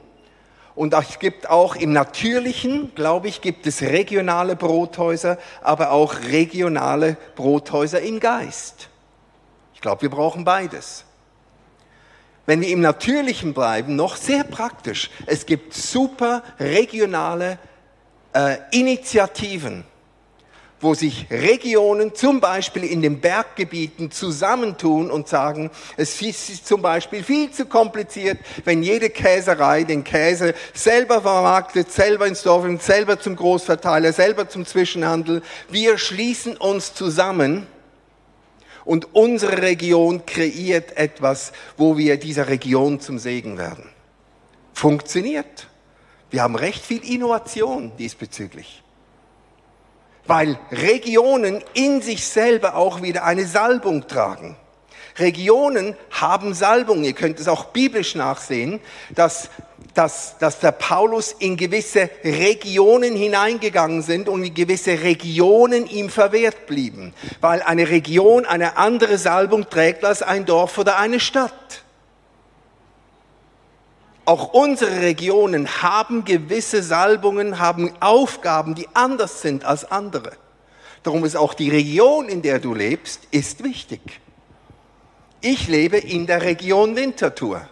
Speaker 1: Und es gibt auch im Natürlichen, glaube ich, gibt es regionale Brothäuser, aber auch regionale Brothäuser im Geist. Ich glaube, wir brauchen beides. Wenn wir im Natürlichen bleiben, noch sehr praktisch. Es gibt super regionale äh, Initiativen wo sich Regionen zum Beispiel in den Berggebieten zusammentun und sagen, es ist zum Beispiel viel zu kompliziert, wenn jede Käserei den Käse selber vermarktet, selber ins Dorf, selber zum Großverteiler, selber zum Zwischenhandel. Wir schließen uns zusammen und unsere Region kreiert etwas, wo wir dieser Region zum Segen werden. Funktioniert. Wir haben recht viel Innovation diesbezüglich weil Regionen in sich selber auch wieder eine Salbung tragen. Regionen haben Salbung. Ihr könnt es auch biblisch nachsehen, dass, dass, dass der Paulus in gewisse Regionen hineingegangen sind und in gewisse Regionen ihm verwehrt blieben, weil eine Region eine andere Salbung trägt als ein Dorf oder eine Stadt. Auch unsere Regionen haben gewisse Salbungen, haben Aufgaben, die anders sind als andere. Darum ist auch die Region, in der du lebst, ist wichtig. Ich lebe in der Region Winterthur.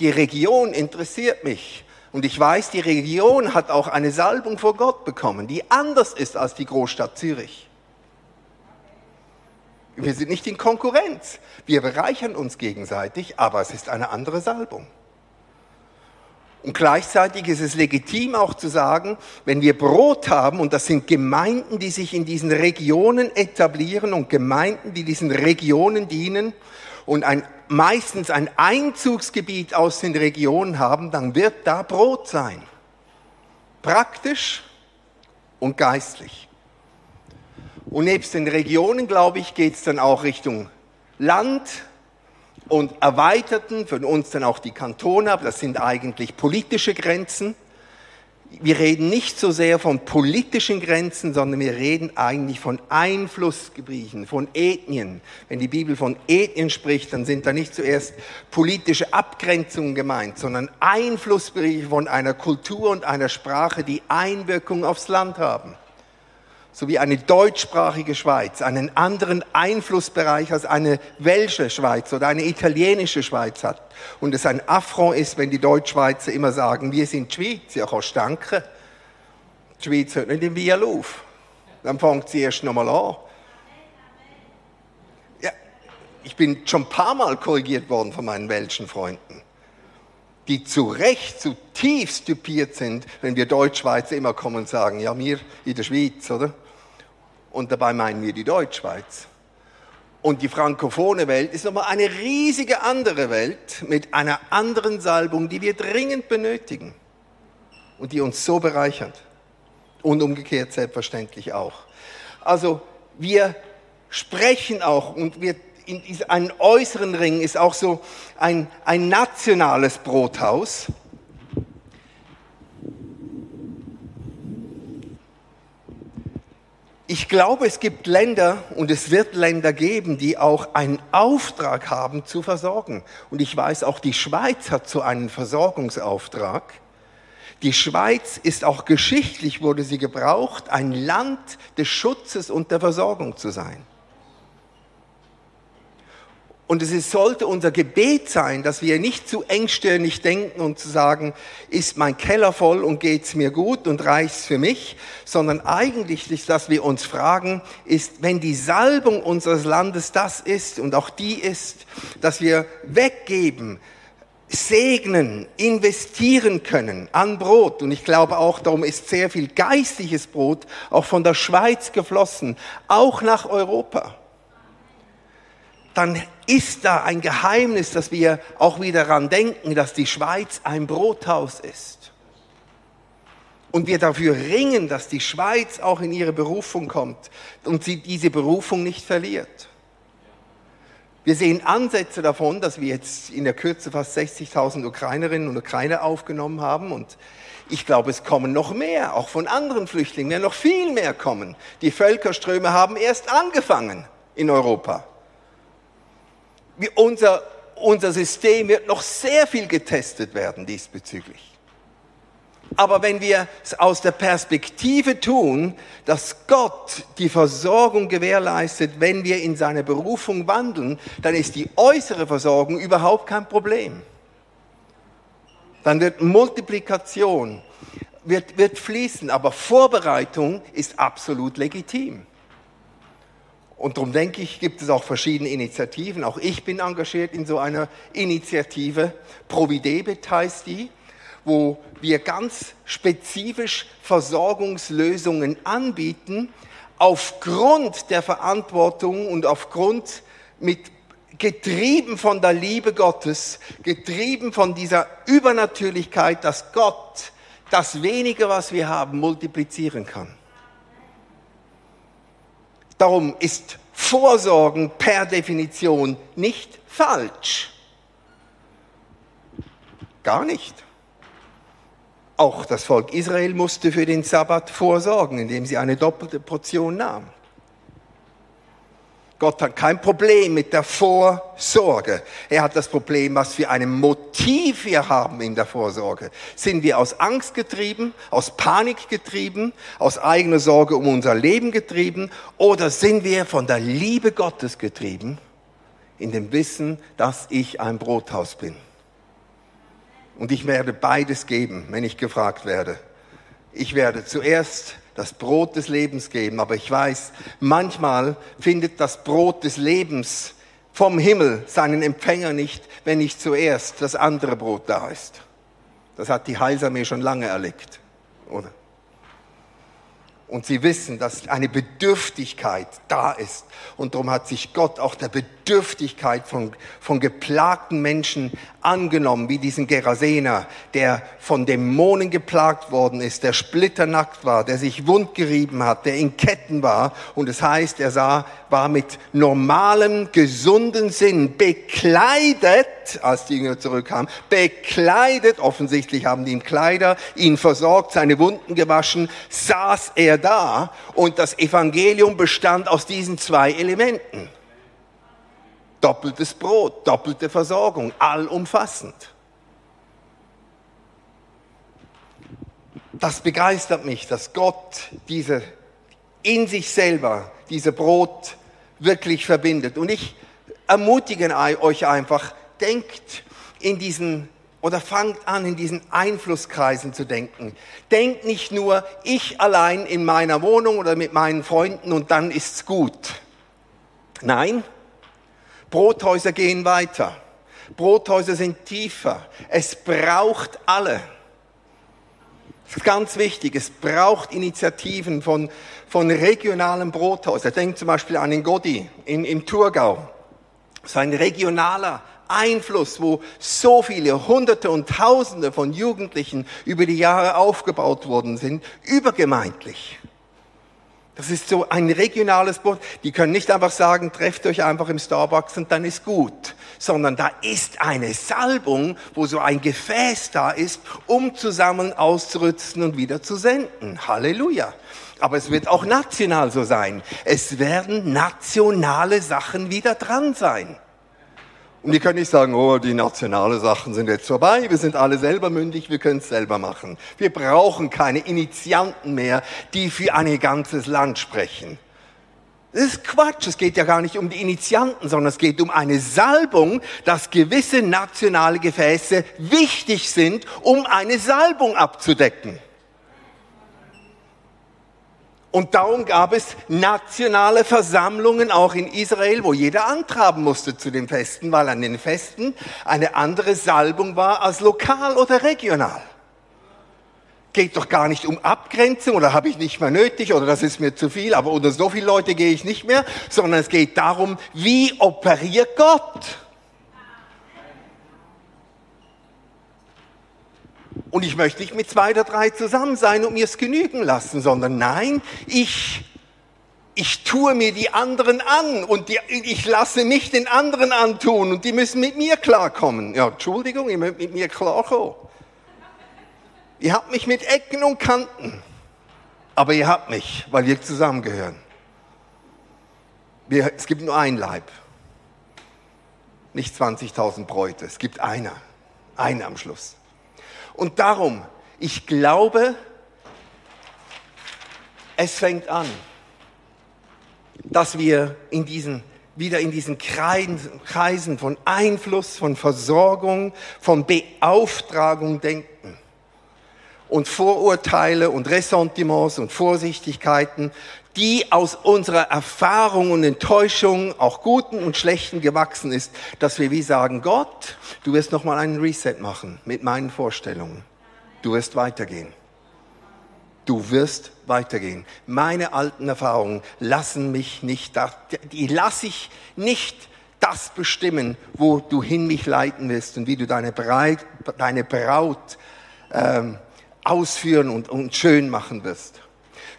Speaker 1: Die Region interessiert mich. Und ich weiß, die Region hat auch eine Salbung vor Gott bekommen, die anders ist als die Großstadt Zürich. Wir sind nicht in Konkurrenz. Wir bereichern uns gegenseitig, aber es ist eine andere Salbung. Und gleichzeitig ist es legitim auch zu sagen, wenn wir Brot haben, und das sind Gemeinden, die sich in diesen Regionen etablieren und Gemeinden, die diesen Regionen dienen und ein, meistens ein Einzugsgebiet aus den Regionen haben, dann wird da Brot sein. Praktisch und geistlich. Und nebst den Regionen, glaube ich, geht es dann auch Richtung Land, und erweiterten für uns dann auch die Kantone, aber das sind eigentlich politische Grenzen. Wir reden nicht so sehr von politischen Grenzen, sondern wir reden eigentlich von Einflussgebieten, von Ethnien. Wenn die Bibel von Ethnien spricht, dann sind da nicht zuerst politische Abgrenzungen gemeint, sondern Einflussbereiche von einer Kultur und einer Sprache, die Einwirkung aufs Land haben. Sowie eine deutschsprachige Schweiz einen anderen Einflussbereich als eine welsche Schweiz oder eine italienische Schweiz hat und es ein Affront ist, wenn die Deutschschweizer immer sagen, wir sind Schweiz, ja kannst danken. Die Schweiz hört nicht in Biel auf. Dann fängt sie erst nochmal an. Ja, ich bin schon ein paar Mal korrigiert worden von meinen welschen Freunden die zu Recht zutiefst typiert sind, wenn wir Deutschschweizer immer kommen und sagen, ja, wir in der Schweiz, oder? Und dabei meinen wir die Deutschschweiz. Und die frankophone Welt ist nochmal eine riesige andere Welt mit einer anderen Salbung, die wir dringend benötigen und die uns so bereichert. Und umgekehrt selbstverständlich auch. Also wir sprechen auch und wir in einem äußeren Ring ist auch so ein, ein nationales Brothaus. Ich glaube, es gibt Länder und es wird Länder geben, die auch einen Auftrag haben zu versorgen. Und ich weiß, auch die Schweiz hat so einen Versorgungsauftrag. Die Schweiz ist auch geschichtlich, wurde sie gebraucht, ein Land des Schutzes und der Versorgung zu sein. Und es sollte unser Gebet sein, dass wir nicht zu engstirnig denken und zu sagen, ist mein Keller voll und geht's mir gut und reicht's für mich, sondern eigentlich, dass wir uns fragen, ist, wenn die Salbung unseres Landes das ist und auch die ist, dass wir weggeben, segnen, investieren können an Brot. Und ich glaube auch, darum ist sehr viel geistliches Brot auch von der Schweiz geflossen, auch nach Europa dann ist da ein Geheimnis, dass wir auch wieder daran denken, dass die Schweiz ein Brothaus ist. Und wir dafür ringen, dass die Schweiz auch in ihre Berufung kommt und sie diese Berufung nicht verliert. Wir sehen Ansätze davon, dass wir jetzt in der Kürze fast 60.000 Ukrainerinnen und Ukrainer aufgenommen haben und ich glaube, es kommen noch mehr, auch von anderen Flüchtlingen, werden noch viel mehr kommen. Die Völkerströme haben erst angefangen in Europa unser, unser System wird noch sehr viel getestet werden diesbezüglich. Aber wenn wir es aus der Perspektive tun, dass Gott die Versorgung gewährleistet, wenn wir in seine Berufung wandeln, dann ist die äußere Versorgung überhaupt kein Problem. Dann wird Multiplikation, wird, wird fließen, aber Vorbereitung ist absolut legitim. Und darum denke ich, gibt es auch verschiedene Initiativen. Auch ich bin engagiert in so einer Initiative. Providebit heißt die, wo wir ganz spezifisch Versorgungslösungen anbieten, aufgrund der Verantwortung und aufgrund mit getrieben von der Liebe Gottes, getrieben von dieser Übernatürlichkeit, dass Gott das wenige, was wir haben, multiplizieren kann. Darum ist Vorsorgen per Definition nicht falsch. Gar nicht. Auch das Volk Israel musste für den Sabbat vorsorgen, indem sie eine doppelte Portion nahm. Gott hat kein Problem mit der Vorsorge. Er hat das Problem, was für ein Motiv wir haben in der Vorsorge. Sind wir aus Angst getrieben, aus Panik getrieben, aus eigener Sorge um unser Leben getrieben oder sind wir von der Liebe Gottes getrieben, in dem Wissen, dass ich ein Brothaus bin? Und ich werde beides geben, wenn ich gefragt werde. Ich werde zuerst das Brot des Lebens geben. Aber ich weiß, manchmal findet das Brot des Lebens vom Himmel seinen Empfänger nicht, wenn nicht zuerst das andere Brot da ist. Das hat die Heilsarmee schon lange erlebt, oder? Und sie wissen, dass eine Bedürftigkeit da ist. Und darum hat sich Gott auch der Bedürftigkeit von, von geplagten Menschen angenommen, wie diesen Gerasener, der von Dämonen geplagt worden ist, der splitternackt war, der sich wundgerieben hat, der in Ketten war. Und es heißt, er sah, war mit normalem, gesunden Sinn bekleidet, als die Jünger zurückkamen, bekleidet, offensichtlich haben die ihm Kleider, ihn versorgt, seine Wunden gewaschen, saß er da und das Evangelium bestand aus diesen zwei Elementen. Doppeltes Brot, doppelte Versorgung, allumfassend. Das begeistert mich, dass Gott diese in sich selber diese Brot wirklich verbindet. Und ich ermutige euch einfach, denkt in diesen oder fangt an, in diesen Einflusskreisen zu denken. Denkt nicht nur, ich allein in meiner Wohnung oder mit meinen Freunden und dann ist's gut. Nein, Brothäuser gehen weiter. Brothäuser sind tiefer. Es braucht alle. Das ist ganz wichtig. Es braucht Initiativen von, von regionalen Brothäusern. Denkt zum Beispiel an den Godi in, im Thurgau. Ist ein regionaler Einfluss, wo so viele Hunderte und Tausende von Jugendlichen über die Jahre aufgebaut worden sind, übergemeindlich. Das ist so ein regionales Boot. Die können nicht einfach sagen, trefft euch einfach im Starbucks und dann ist gut, sondern da ist eine Salbung, wo so ein Gefäß da ist, um zusammen auszurüsten und wieder zu senden. Halleluja. Aber es wird auch national so sein. Es werden nationale Sachen wieder dran sein. Und die können nicht sagen, oh, die nationale Sachen sind jetzt vorbei, wir sind alle selber mündig, wir können es selber machen. Wir brauchen keine Initianten mehr, die für ein ganzes Land sprechen. Das ist Quatsch, es geht ja gar nicht um die Initianten, sondern es geht um eine Salbung, dass gewisse nationale Gefäße wichtig sind, um eine Salbung abzudecken. Und darum gab es nationale Versammlungen auch in Israel, wo jeder antraben musste zu den Festen, weil an den Festen eine andere Salbung war als lokal oder regional. Geht doch gar nicht um Abgrenzung oder habe ich nicht mehr nötig oder das ist mir zu viel, aber unter so viele Leute gehe ich nicht mehr, sondern es geht darum, wie operiert Gott? Und ich möchte nicht mit zwei oder drei zusammen sein und mir es genügen lassen, sondern nein, ich, ich tue mir die anderen an und die, ich lasse mich den anderen antun und die müssen mit mir klarkommen. Ja, Entschuldigung, ihr müsst mit mir klarkommen. Ihr habt mich mit Ecken und Kanten, aber ihr habt mich, weil wir zusammengehören. Wir, es gibt nur ein Leib, nicht 20.000 Bräute, es gibt einer, einer am Schluss. Und darum, ich glaube, es fängt an, dass wir in diesen, wieder in diesen Kreisen von Einfluss, von Versorgung, von Beauftragung denken. Und Vorurteile und Ressentiments und Vorsichtigkeiten, die aus unserer Erfahrung und Enttäuschung, auch guten und schlechten, gewachsen ist, dass wir wie sagen, Gott, du wirst nochmal einen Reset machen mit meinen Vorstellungen. Du wirst weitergehen. Du wirst weitergehen. Meine alten Erfahrungen lassen mich nicht, die lasse ich nicht das bestimmen, wo du hin mich leiten wirst und wie du deine, Breit, deine Braut ähm, ausführen und, und schön machen wirst.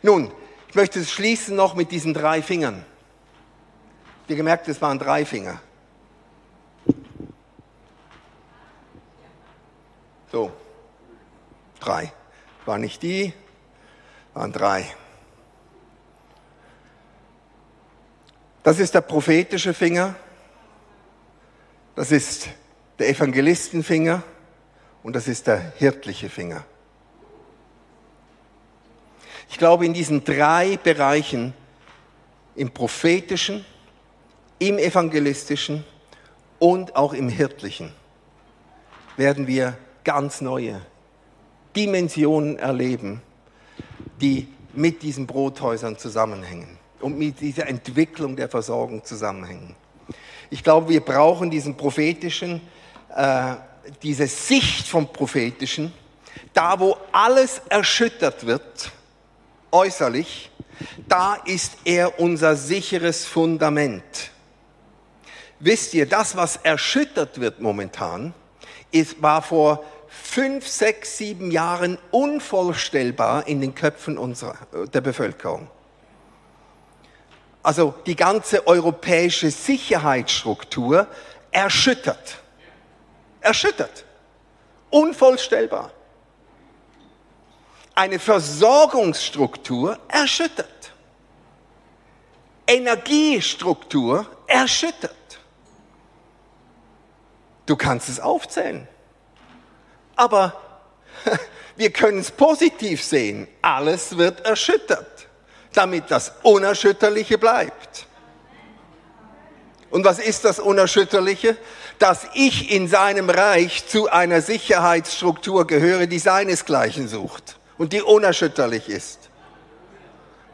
Speaker 1: Nun, ich möchte es schließen noch mit diesen drei Fingern. Habt ihr gemerkt, es waren drei Finger. So, drei. War nicht die, waren drei. Das ist der prophetische Finger, das ist der Evangelistenfinger und das ist der hirtliche Finger. Ich glaube, in diesen drei Bereichen, im prophetischen, im evangelistischen und auch im hirtlichen, werden wir ganz neue Dimensionen erleben, die mit diesen Brothäusern zusammenhängen und mit dieser Entwicklung der Versorgung zusammenhängen. Ich glaube, wir brauchen diesen prophetischen, äh, diese Sicht vom prophetischen, da wo alles erschüttert wird, äußerlich, da ist er unser sicheres Fundament. Wisst ihr, das, was erschüttert wird momentan, ist, war vor fünf, sechs, sieben Jahren unvorstellbar in den Köpfen unserer, der Bevölkerung. Also die ganze europäische Sicherheitsstruktur erschüttert. Erschüttert. Unvorstellbar eine Versorgungsstruktur erschüttert. Energiestruktur erschüttert. Du kannst es aufzählen. Aber wir können es positiv sehen. Alles wird erschüttert. damit das Unerschütterliche bleibt. Und was ist das Unerschütterliche? Dass ich in seinem Reich zu einer Sicherheitsstruktur gehöre, die seinesgleichen sucht und die unerschütterlich ist.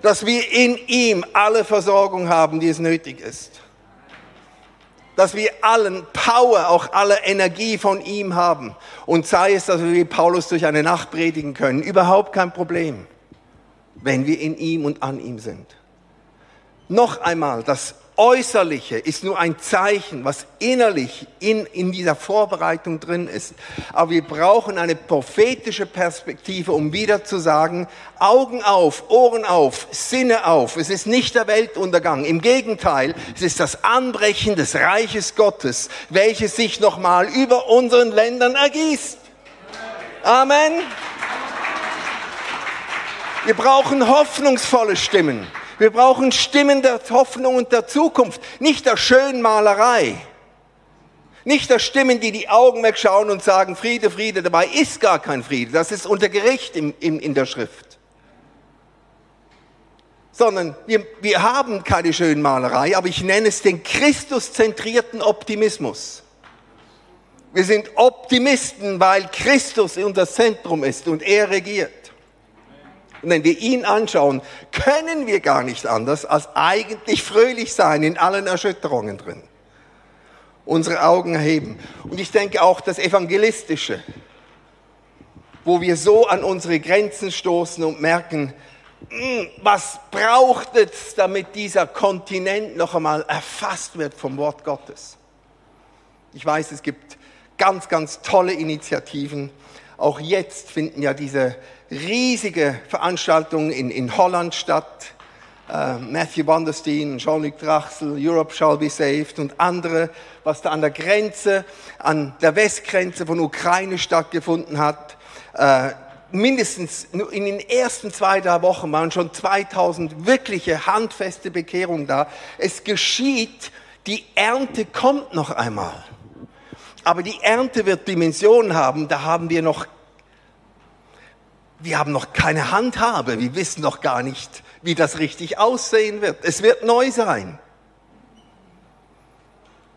Speaker 1: Dass wir in ihm alle Versorgung haben, die es nötig ist. Dass wir allen Power, auch alle Energie von ihm haben. Und sei es, dass wir wie Paulus durch eine Nacht predigen können, überhaupt kein Problem, wenn wir in ihm und an ihm sind. Noch einmal, das Äußerliche ist nur ein Zeichen, was innerlich in, in dieser Vorbereitung drin ist. Aber wir brauchen eine prophetische Perspektive, um wieder zu sagen, Augen auf, Ohren auf, Sinne auf. Es ist nicht der Weltuntergang. Im Gegenteil, es ist das Anbrechen des Reiches Gottes, welches sich nochmal über unseren Ländern ergießt. Amen. Wir brauchen hoffnungsvolle Stimmen. Wir brauchen Stimmen der Hoffnung und der Zukunft, nicht der Schönmalerei. Nicht der Stimmen, die die Augen wegschauen und sagen, Friede, Friede, dabei ist gar kein Friede. Das ist unter Gericht in, in, in der Schrift. Sondern wir, wir haben keine Schönmalerei, aber ich nenne es den Christuszentrierten Optimismus. Wir sind Optimisten, weil Christus unser Zentrum ist und er regiert. Und wenn wir ihn anschauen, können wir gar nicht anders als eigentlich fröhlich sein in allen Erschütterungen drin. Unsere Augen erheben. Und ich denke auch das Evangelistische, wo wir so an unsere Grenzen stoßen und merken, hm, was braucht es, damit dieser Kontinent noch einmal erfasst wird vom Wort Gottes? Ich weiß, es gibt ganz, ganz tolle Initiativen. Auch jetzt finden ja diese riesige Veranstaltungen in, in Holland statt. Uh, Matthew Wanderstein, Jean-Luc Drachsel, Europe Shall Be Saved und andere, was da an der Grenze, an der Westgrenze von Ukraine stattgefunden hat. Uh, mindestens in den ersten zwei, drei Wochen waren schon 2000 wirkliche handfeste Bekehrungen da. Es geschieht, die Ernte kommt noch einmal. Aber die Ernte wird Dimensionen haben, da haben wir noch wir haben noch keine Handhabe, wir wissen noch gar nicht, wie das richtig aussehen wird. Es wird neu sein.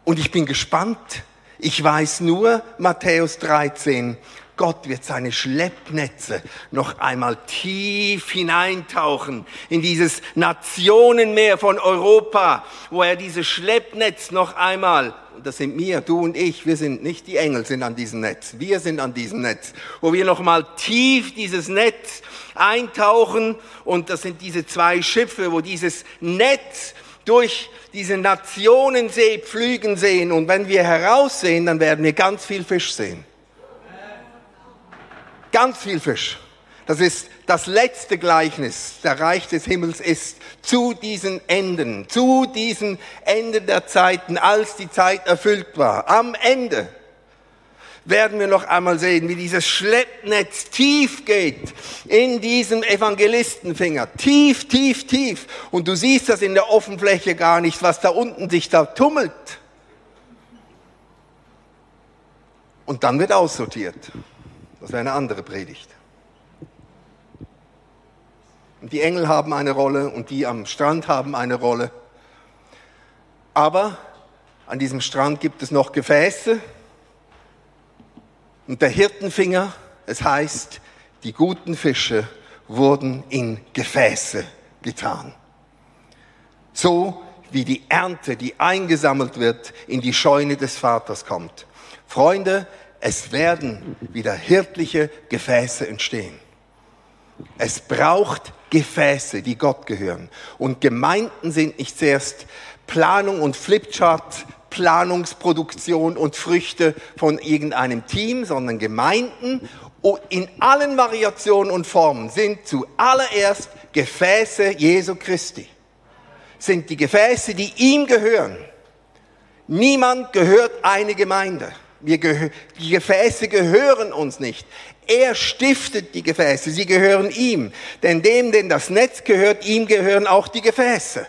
Speaker 1: Und ich bin gespannt. Ich weiß nur, Matthäus 13, Gott wird seine Schleppnetze noch einmal tief hineintauchen in dieses Nationenmeer von Europa, wo er dieses Schleppnetz noch einmal das sind wir, du und ich, wir sind nicht die Engel sind an diesem Netz, wir sind an diesem Netz, wo wir nochmal tief dieses Netz eintauchen. Und das sind diese zwei Schiffe, wo dieses Netz durch diese Nationensee pflügen sehen. Und wenn wir heraussehen, dann werden wir ganz viel Fisch sehen. Ganz viel Fisch. Das ist das letzte Gleichnis, der Reich des Himmels ist zu diesen Enden, zu diesen Enden der Zeiten, als die Zeit erfüllt war. Am Ende werden wir noch einmal sehen, wie dieses Schleppnetz tief geht in diesem Evangelistenfinger. Tief, tief, tief. Und du siehst das in der Offenfläche gar nicht, was da unten sich da tummelt. Und dann wird aussortiert. Das wäre eine andere Predigt. Und die Engel haben eine Rolle und die am Strand haben eine Rolle. Aber an diesem Strand gibt es noch Gefäße und der Hirtenfinger, es heißt, die guten Fische wurden in Gefäße getan. So wie die Ernte, die eingesammelt wird, in die Scheune des Vaters kommt. Freunde, es werden wieder hirtliche Gefäße entstehen. Es braucht Gefäße, die Gott gehören. Und Gemeinden sind nicht zuerst Planung und Flipchart, Planungsproduktion und Früchte von irgendeinem Team, sondern Gemeinden in allen Variationen und Formen sind zuallererst Gefäße Jesu Christi. Sind die Gefäße, die ihm gehören. Niemand gehört eine Gemeinde. Wir die Gefäße gehören uns nicht. Er stiftet die Gefäße, sie gehören ihm. Denn dem, denn das Netz gehört, ihm gehören auch die Gefäße.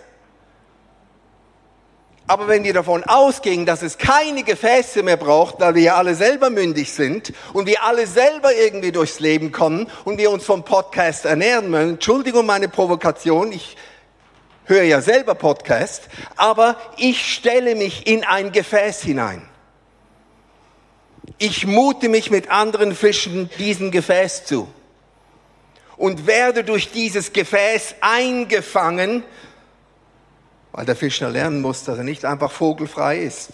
Speaker 1: Aber wenn wir davon ausgehen, dass es keine Gefäße mehr braucht, weil wir ja alle selber mündig sind und wir alle selber irgendwie durchs Leben kommen und wir uns vom Podcast ernähren wollen, Entschuldigung meine Provokation, ich höre ja selber Podcast, aber ich stelle mich in ein Gefäß hinein. Ich mute mich mit anderen Fischen diesem Gefäß zu. Und werde durch dieses Gefäß eingefangen weil der Fischer lernen muss, dass er nicht einfach vogelfrei ist,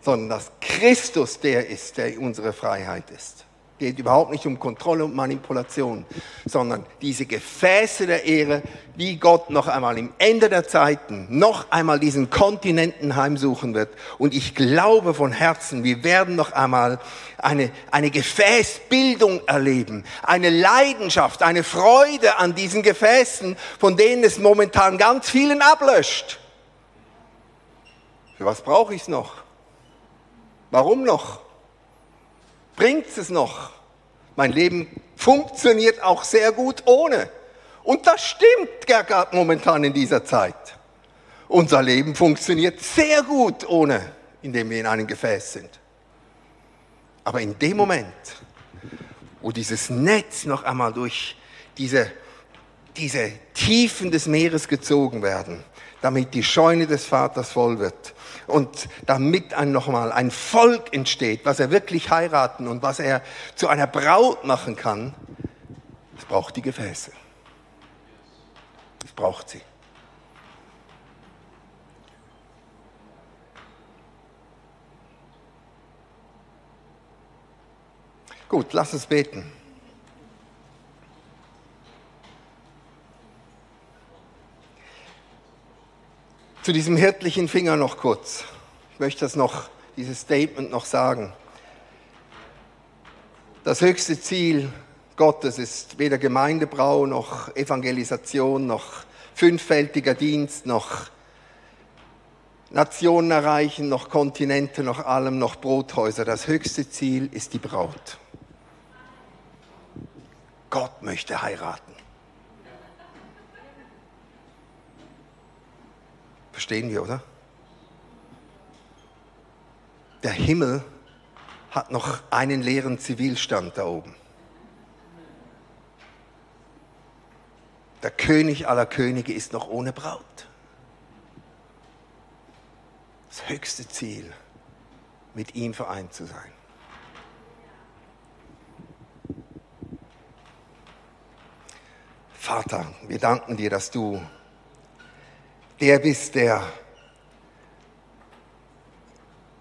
Speaker 1: sondern dass Christus der ist, der unsere Freiheit ist geht überhaupt nicht um Kontrolle und Manipulation, sondern diese Gefäße der Ehre, wie Gott noch einmal im Ende der Zeiten noch einmal diesen Kontinenten heimsuchen wird. Und ich glaube von Herzen, wir werden noch einmal eine, eine Gefäßbildung erleben, eine Leidenschaft, eine Freude an diesen Gefäßen, von denen es momentan ganz vielen ablöscht. Für was brauche ich es noch? Warum noch? Bringt es noch? Mein Leben funktioniert auch sehr gut ohne. Und das stimmt gar momentan in dieser Zeit. Unser Leben funktioniert sehr gut ohne, indem wir in einem Gefäß sind. Aber in dem Moment, wo dieses Netz noch einmal durch diese, diese Tiefen des Meeres gezogen werden, damit die Scheune des Vaters voll wird, und damit ein nochmal ein Volk entsteht, was er wirklich heiraten und was er zu einer Braut machen kann, es braucht die Gefäße. Es braucht sie. Gut, lass uns beten. Zu diesem hirtlichen Finger noch kurz. Ich möchte das noch, dieses Statement noch sagen. Das höchste Ziel Gottes ist weder Gemeindebrau noch Evangelisation noch fünffältiger Dienst noch Nationen erreichen, noch Kontinente, noch allem, noch Brothäuser. Das höchste Ziel ist die Braut. Gott möchte heiraten. Verstehen wir, oder? Der Himmel hat noch einen leeren Zivilstand da oben. Der König aller Könige ist noch ohne Braut. Das höchste Ziel, mit ihm vereint zu sein. Vater, wir danken dir, dass du der bist, der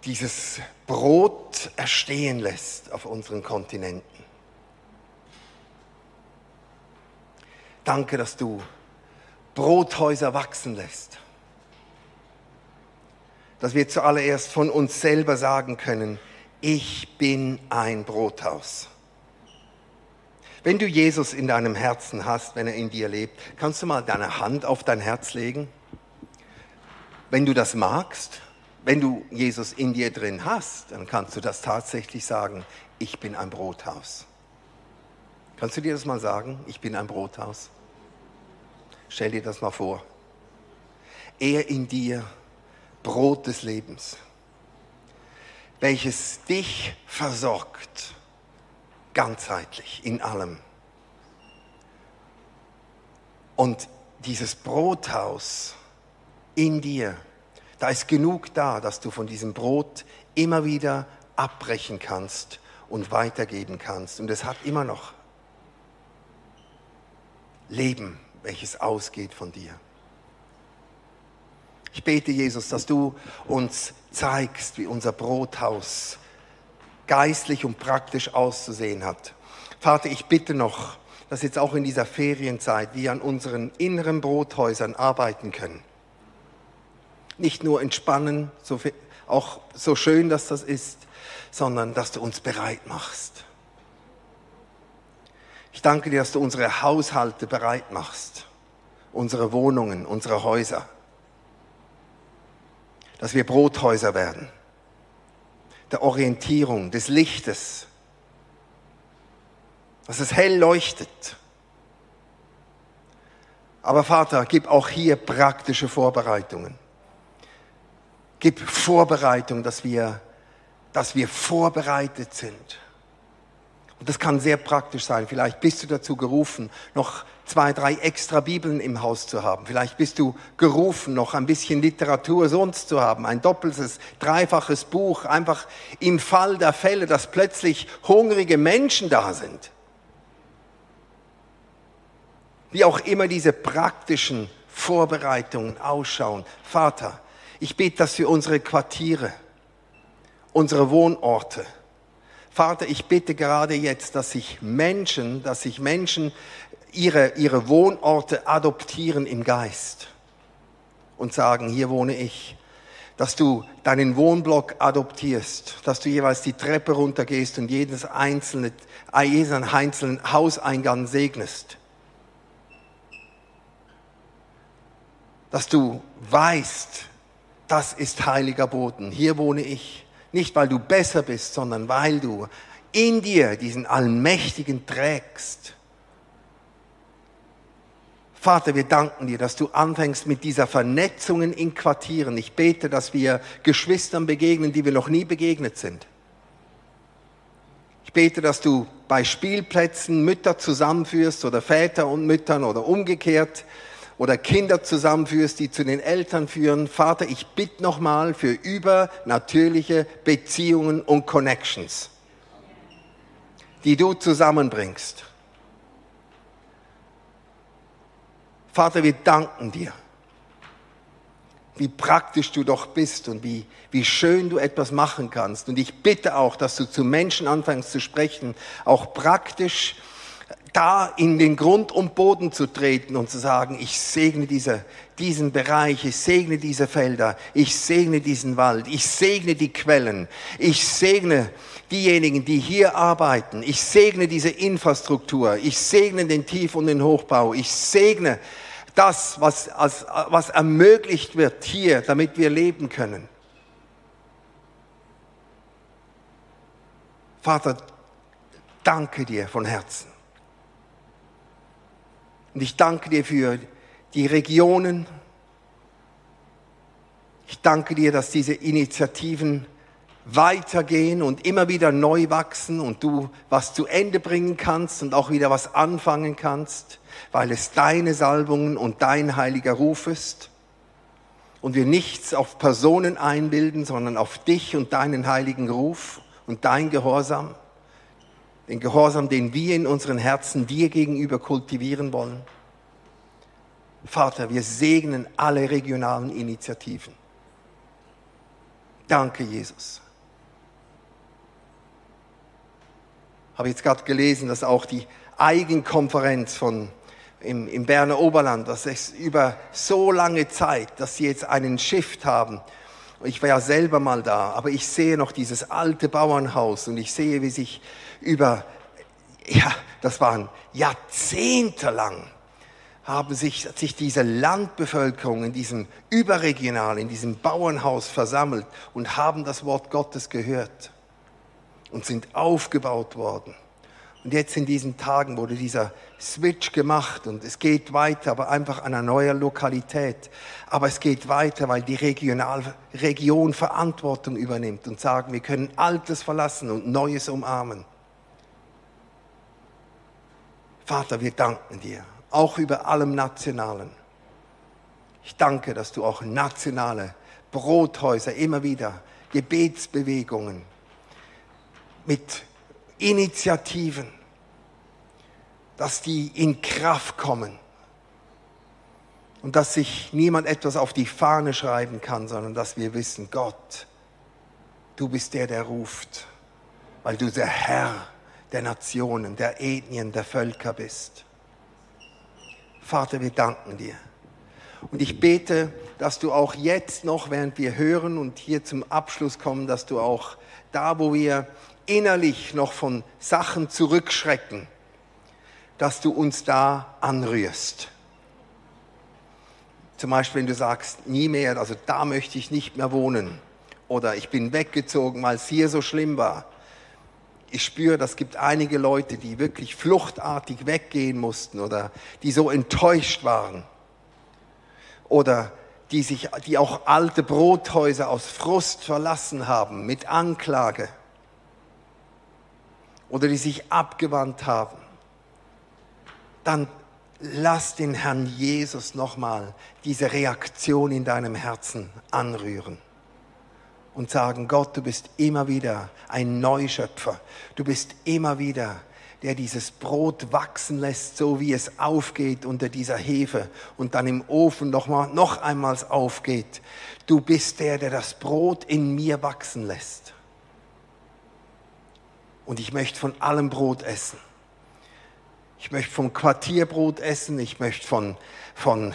Speaker 1: dieses Brot erstehen lässt auf unseren Kontinenten. Danke, dass du Brothäuser wachsen lässt. Dass wir zuallererst von uns selber sagen können, ich bin ein Brothaus. Wenn du Jesus in deinem Herzen hast, wenn er in dir lebt, kannst du mal deine Hand auf dein Herz legen? Wenn du das magst, wenn du Jesus in dir drin hast, dann kannst du das tatsächlich sagen, ich bin ein Brothaus. Kannst du dir das mal sagen? Ich bin ein Brothaus. Stell dir das mal vor. Er in dir, Brot des Lebens, welches dich versorgt, ganzheitlich, in allem. Und dieses Brothaus, in dir. Da ist genug da, dass du von diesem Brot immer wieder abbrechen kannst und weitergeben kannst. Und es hat immer noch Leben, welches ausgeht von dir. Ich bete, Jesus, dass du uns zeigst, wie unser Brothaus geistlich und praktisch auszusehen hat. Vater, ich bitte noch, dass jetzt auch in dieser Ferienzeit wir an unseren inneren Brothäusern arbeiten können nicht nur entspannen, so viel, auch so schön, dass das ist, sondern dass du uns bereit machst. Ich danke dir, dass du unsere Haushalte bereit machst, unsere Wohnungen, unsere Häuser, dass wir Brothäuser werden, der Orientierung, des Lichtes, dass es hell leuchtet. Aber Vater, gib auch hier praktische Vorbereitungen Gib Vorbereitung, dass wir, dass wir vorbereitet sind. Und das kann sehr praktisch sein. Vielleicht bist du dazu gerufen, noch zwei, drei extra Bibeln im Haus zu haben. Vielleicht bist du gerufen, noch ein bisschen Literatur sonst zu haben. Ein doppeltes, dreifaches Buch. Einfach im Fall der Fälle, dass plötzlich hungrige Menschen da sind. Wie auch immer diese praktischen Vorbereitungen ausschauen. Vater, ich bete das für unsere Quartiere, unsere Wohnorte. Vater, ich bitte gerade jetzt, dass sich Menschen, dass sich Menschen ihre, ihre Wohnorte adoptieren im Geist und sagen, hier wohne ich. Dass du deinen Wohnblock adoptierst, dass du jeweils die Treppe runtergehst und jedes einzelne, jeden einzelnen Hauseingang segnest. Dass du weißt, das ist heiliger Boden, hier wohne ich. Nicht, weil du besser bist, sondern weil du in dir diesen Allmächtigen trägst. Vater, wir danken dir, dass du anfängst mit dieser Vernetzungen in Quartieren. Ich bete, dass wir Geschwistern begegnen, die wir noch nie begegnet sind. Ich bete, dass du bei Spielplätzen Mütter zusammenführst oder Väter und Müttern oder umgekehrt, oder Kinder zusammenführst, die zu den Eltern führen. Vater, ich bitte nochmal für übernatürliche Beziehungen und Connections, die du zusammenbringst. Vater, wir danken dir, wie praktisch du doch bist und wie, wie schön du etwas machen kannst. Und ich bitte auch, dass du zu Menschen anfängst zu sprechen, auch praktisch da in den Grund und Boden zu treten und zu sagen, ich segne diese, diesen Bereich, ich segne diese Felder, ich segne diesen Wald, ich segne die Quellen, ich segne diejenigen, die hier arbeiten, ich segne diese Infrastruktur, ich segne den Tief- und den Hochbau, ich segne das, was, als, was ermöglicht wird hier, damit wir leben können. Vater, danke dir von Herzen und ich danke dir für die Regionen. Ich danke dir, dass diese Initiativen weitergehen und immer wieder neu wachsen und du was zu Ende bringen kannst und auch wieder was anfangen kannst, weil es deine Salbungen und dein heiliger Ruf ist und wir nichts auf Personen einbilden, sondern auf dich und deinen heiligen Ruf und dein Gehorsam den Gehorsam, den wir in unseren Herzen dir gegenüber kultivieren wollen. Vater, wir segnen alle regionalen Initiativen. Danke, Jesus. Habe jetzt gerade gelesen, dass auch die Eigenkonferenz von im, im Berner Oberland, dass es über so lange Zeit, dass sie jetzt einen Shift haben. Ich war ja selber mal da, aber ich sehe noch dieses alte Bauernhaus und ich sehe, wie sich über, ja, das waren Jahrzehnte lang, haben sich, sich diese Landbevölkerung in diesem Überregional, in diesem Bauernhaus versammelt und haben das Wort Gottes gehört und sind aufgebaut worden. Und jetzt in diesen Tagen wurde dieser Switch gemacht und es geht weiter, aber einfach an einer neuen Lokalität. Aber es geht weiter, weil die Regional Region Verantwortung übernimmt und sagen, wir können Altes verlassen und Neues umarmen. Vater, wir danken dir, auch über allem Nationalen. Ich danke, dass du auch nationale Brothäuser immer wieder, Gebetsbewegungen mit Initiativen, dass die in Kraft kommen und dass sich niemand etwas auf die Fahne schreiben kann, sondern dass wir wissen, Gott, du bist der, der ruft, weil du der Herr der Nationen, der Ethnien, der Völker bist. Vater, wir danken dir. Und ich bete, dass du auch jetzt noch, während wir hören und hier zum Abschluss kommen, dass du auch da, wo wir innerlich noch von Sachen zurückschrecken, dass du uns da anrührst. Zum Beispiel, wenn du sagst, nie mehr, also da möchte ich nicht mehr wohnen. Oder ich bin weggezogen, weil es hier so schlimm war ich spüre, das gibt einige Leute, die wirklich fluchtartig weggehen mussten oder die so enttäuscht waren. Oder die, sich, die auch alte Brothäuser aus Frust verlassen haben mit Anklage. Oder die sich abgewandt haben, dann lass den Herrn Jesus nochmal diese Reaktion in deinem Herzen anrühren und sagen, Gott, du bist immer wieder ein Neuschöpfer. Du bist immer wieder der dieses Brot wachsen lässt, so wie es aufgeht unter dieser Hefe und dann im Ofen noch, mal, noch einmal aufgeht. Du bist der, der das Brot in mir wachsen lässt. Und ich möchte von allem Brot essen. Ich möchte vom Quartierbrot essen, ich möchte von, von,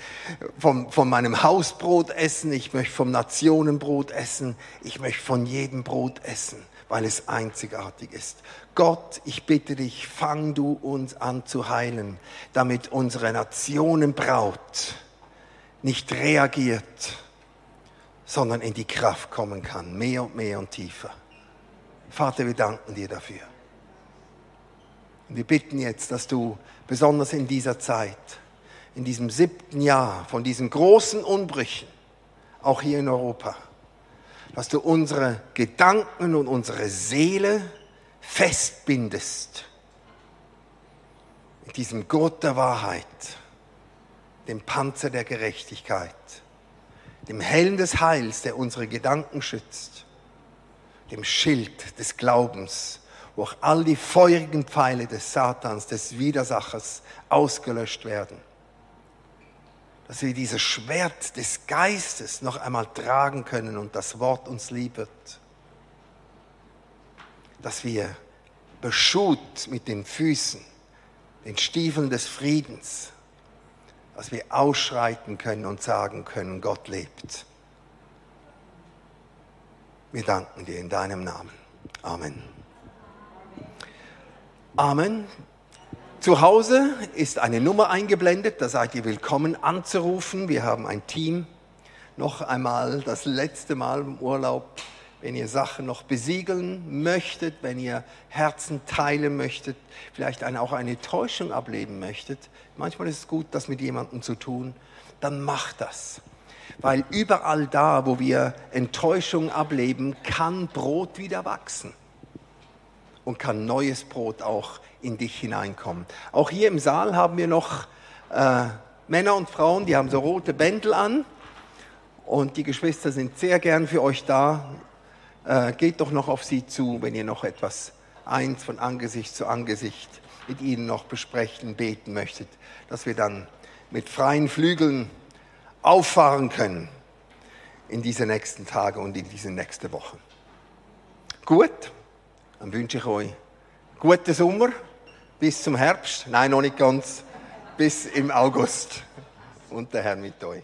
Speaker 1: von, von meinem Hausbrot essen, ich möchte vom Nationenbrot essen, ich möchte von jedem Brot essen, weil es einzigartig ist. Gott, ich bitte dich, fang du uns an zu heilen, damit unsere Nationenbraut nicht reagiert, sondern in die Kraft kommen kann, mehr und mehr und tiefer. Vater, wir danken dir dafür. Und wir bitten jetzt, dass du besonders in dieser Zeit, in diesem siebten Jahr von diesen großen Unbrüchen, auch hier in Europa, dass du unsere Gedanken und unsere Seele festbindest mit diesem Gott der Wahrheit, dem Panzer der Gerechtigkeit, dem Helm des Heils, der unsere Gedanken schützt, dem Schild des Glaubens, wo auch all die feurigen Pfeile des Satans, des Widersachers ausgelöscht werden. Dass wir dieses Schwert des Geistes noch einmal tragen können und das Wort uns lieb wird. Dass wir beschut mit den Füßen, den Stiefeln des Friedens, dass wir ausschreiten können und sagen können, Gott lebt. Wir danken dir in deinem Namen. Amen. Amen. Zu Hause ist eine Nummer eingeblendet, da seid ihr willkommen anzurufen. Wir haben ein Team. Noch einmal das letzte Mal im Urlaub, wenn ihr Sachen noch besiegeln möchtet, wenn ihr Herzen teilen möchtet, vielleicht auch eine Täuschung ableben möchtet. Manchmal ist es gut, das mit jemandem zu tun. Dann macht das. Weil überall da, wo wir Enttäuschung ableben, kann Brot wieder wachsen und kann neues Brot auch in dich hineinkommen. Auch hier im Saal haben wir noch äh, Männer und Frauen, die haben so rote Bändel an und die Geschwister sind sehr gern für euch da. Äh, geht doch noch auf sie zu, wenn ihr noch etwas eins von Angesicht zu Angesicht mit ihnen noch besprechen, beten möchtet, dass wir dann mit freien Flügeln auffahren können in diese nächsten Tage und in diese nächste Woche. Gut dann wünsche ich euch guten Sommer bis zum Herbst. Nein, noch nicht ganz. Bis im August. Und der Herr mit euch.